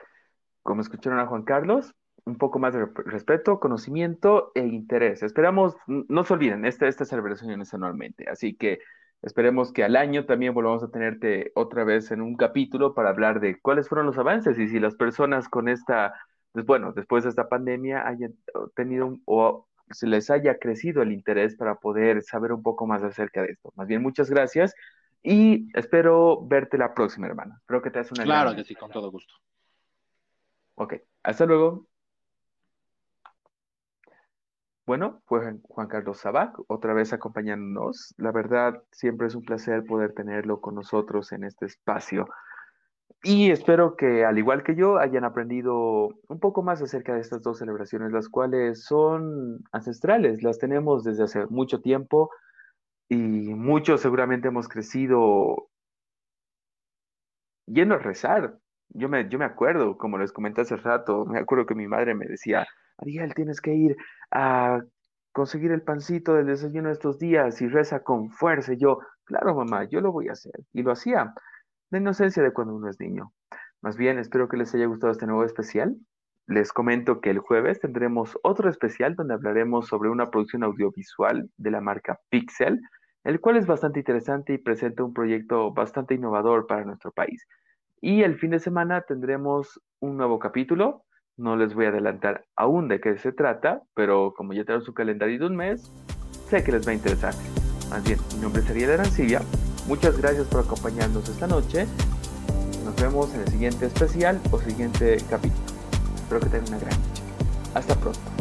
como escucharon a Juan Carlos, un poco más de respeto, conocimiento e interés. Esperamos, no se olviden, esta, esta celebración es anualmente, así que esperemos que al año también volvamos a tenerte otra vez en un capítulo para hablar de cuáles fueron los avances y si las personas con esta, pues bueno, después de esta pandemia hayan tenido o se les haya crecido el interés para poder saber un poco más acerca de esto. Más bien, muchas gracias y espero verte la próxima, hermana. Espero que te hagas una Claro que sí, con todo gusto. Ok, hasta luego. Bueno, fue Juan Carlos Sabac, otra vez acompañándonos. La verdad, siempre es un placer poder tenerlo con nosotros en este espacio. Y espero que, al igual que yo, hayan aprendido un poco más acerca de estas dos celebraciones, las cuales son ancestrales, las tenemos desde hace mucho tiempo y muchos seguramente hemos crecido yendo a rezar. Yo me, yo me acuerdo, como les comenté hace rato, me acuerdo que mi madre me decía, Ariel, tienes que ir a conseguir el pancito del desayuno estos días y reza con fuerza. Y yo, claro, mamá, yo lo voy a hacer. Y lo hacía, la inocencia de cuando uno es niño. Más bien, espero que les haya gustado este nuevo especial. Les comento que el jueves tendremos otro especial donde hablaremos sobre una producción audiovisual de la marca Pixel, el cual es bastante interesante y presenta un proyecto bastante innovador para nuestro país. Y el fin de semana tendremos un nuevo capítulo no les voy a adelantar aún de qué se trata, pero como ya tengo su calendario de un mes, sé que les va a interesar. Más bien, mi nombre es Ariel Arancilla. Muchas gracias por acompañarnos esta noche. Nos vemos en el siguiente especial o siguiente capítulo. Espero que tengan una gran noche. Hasta pronto.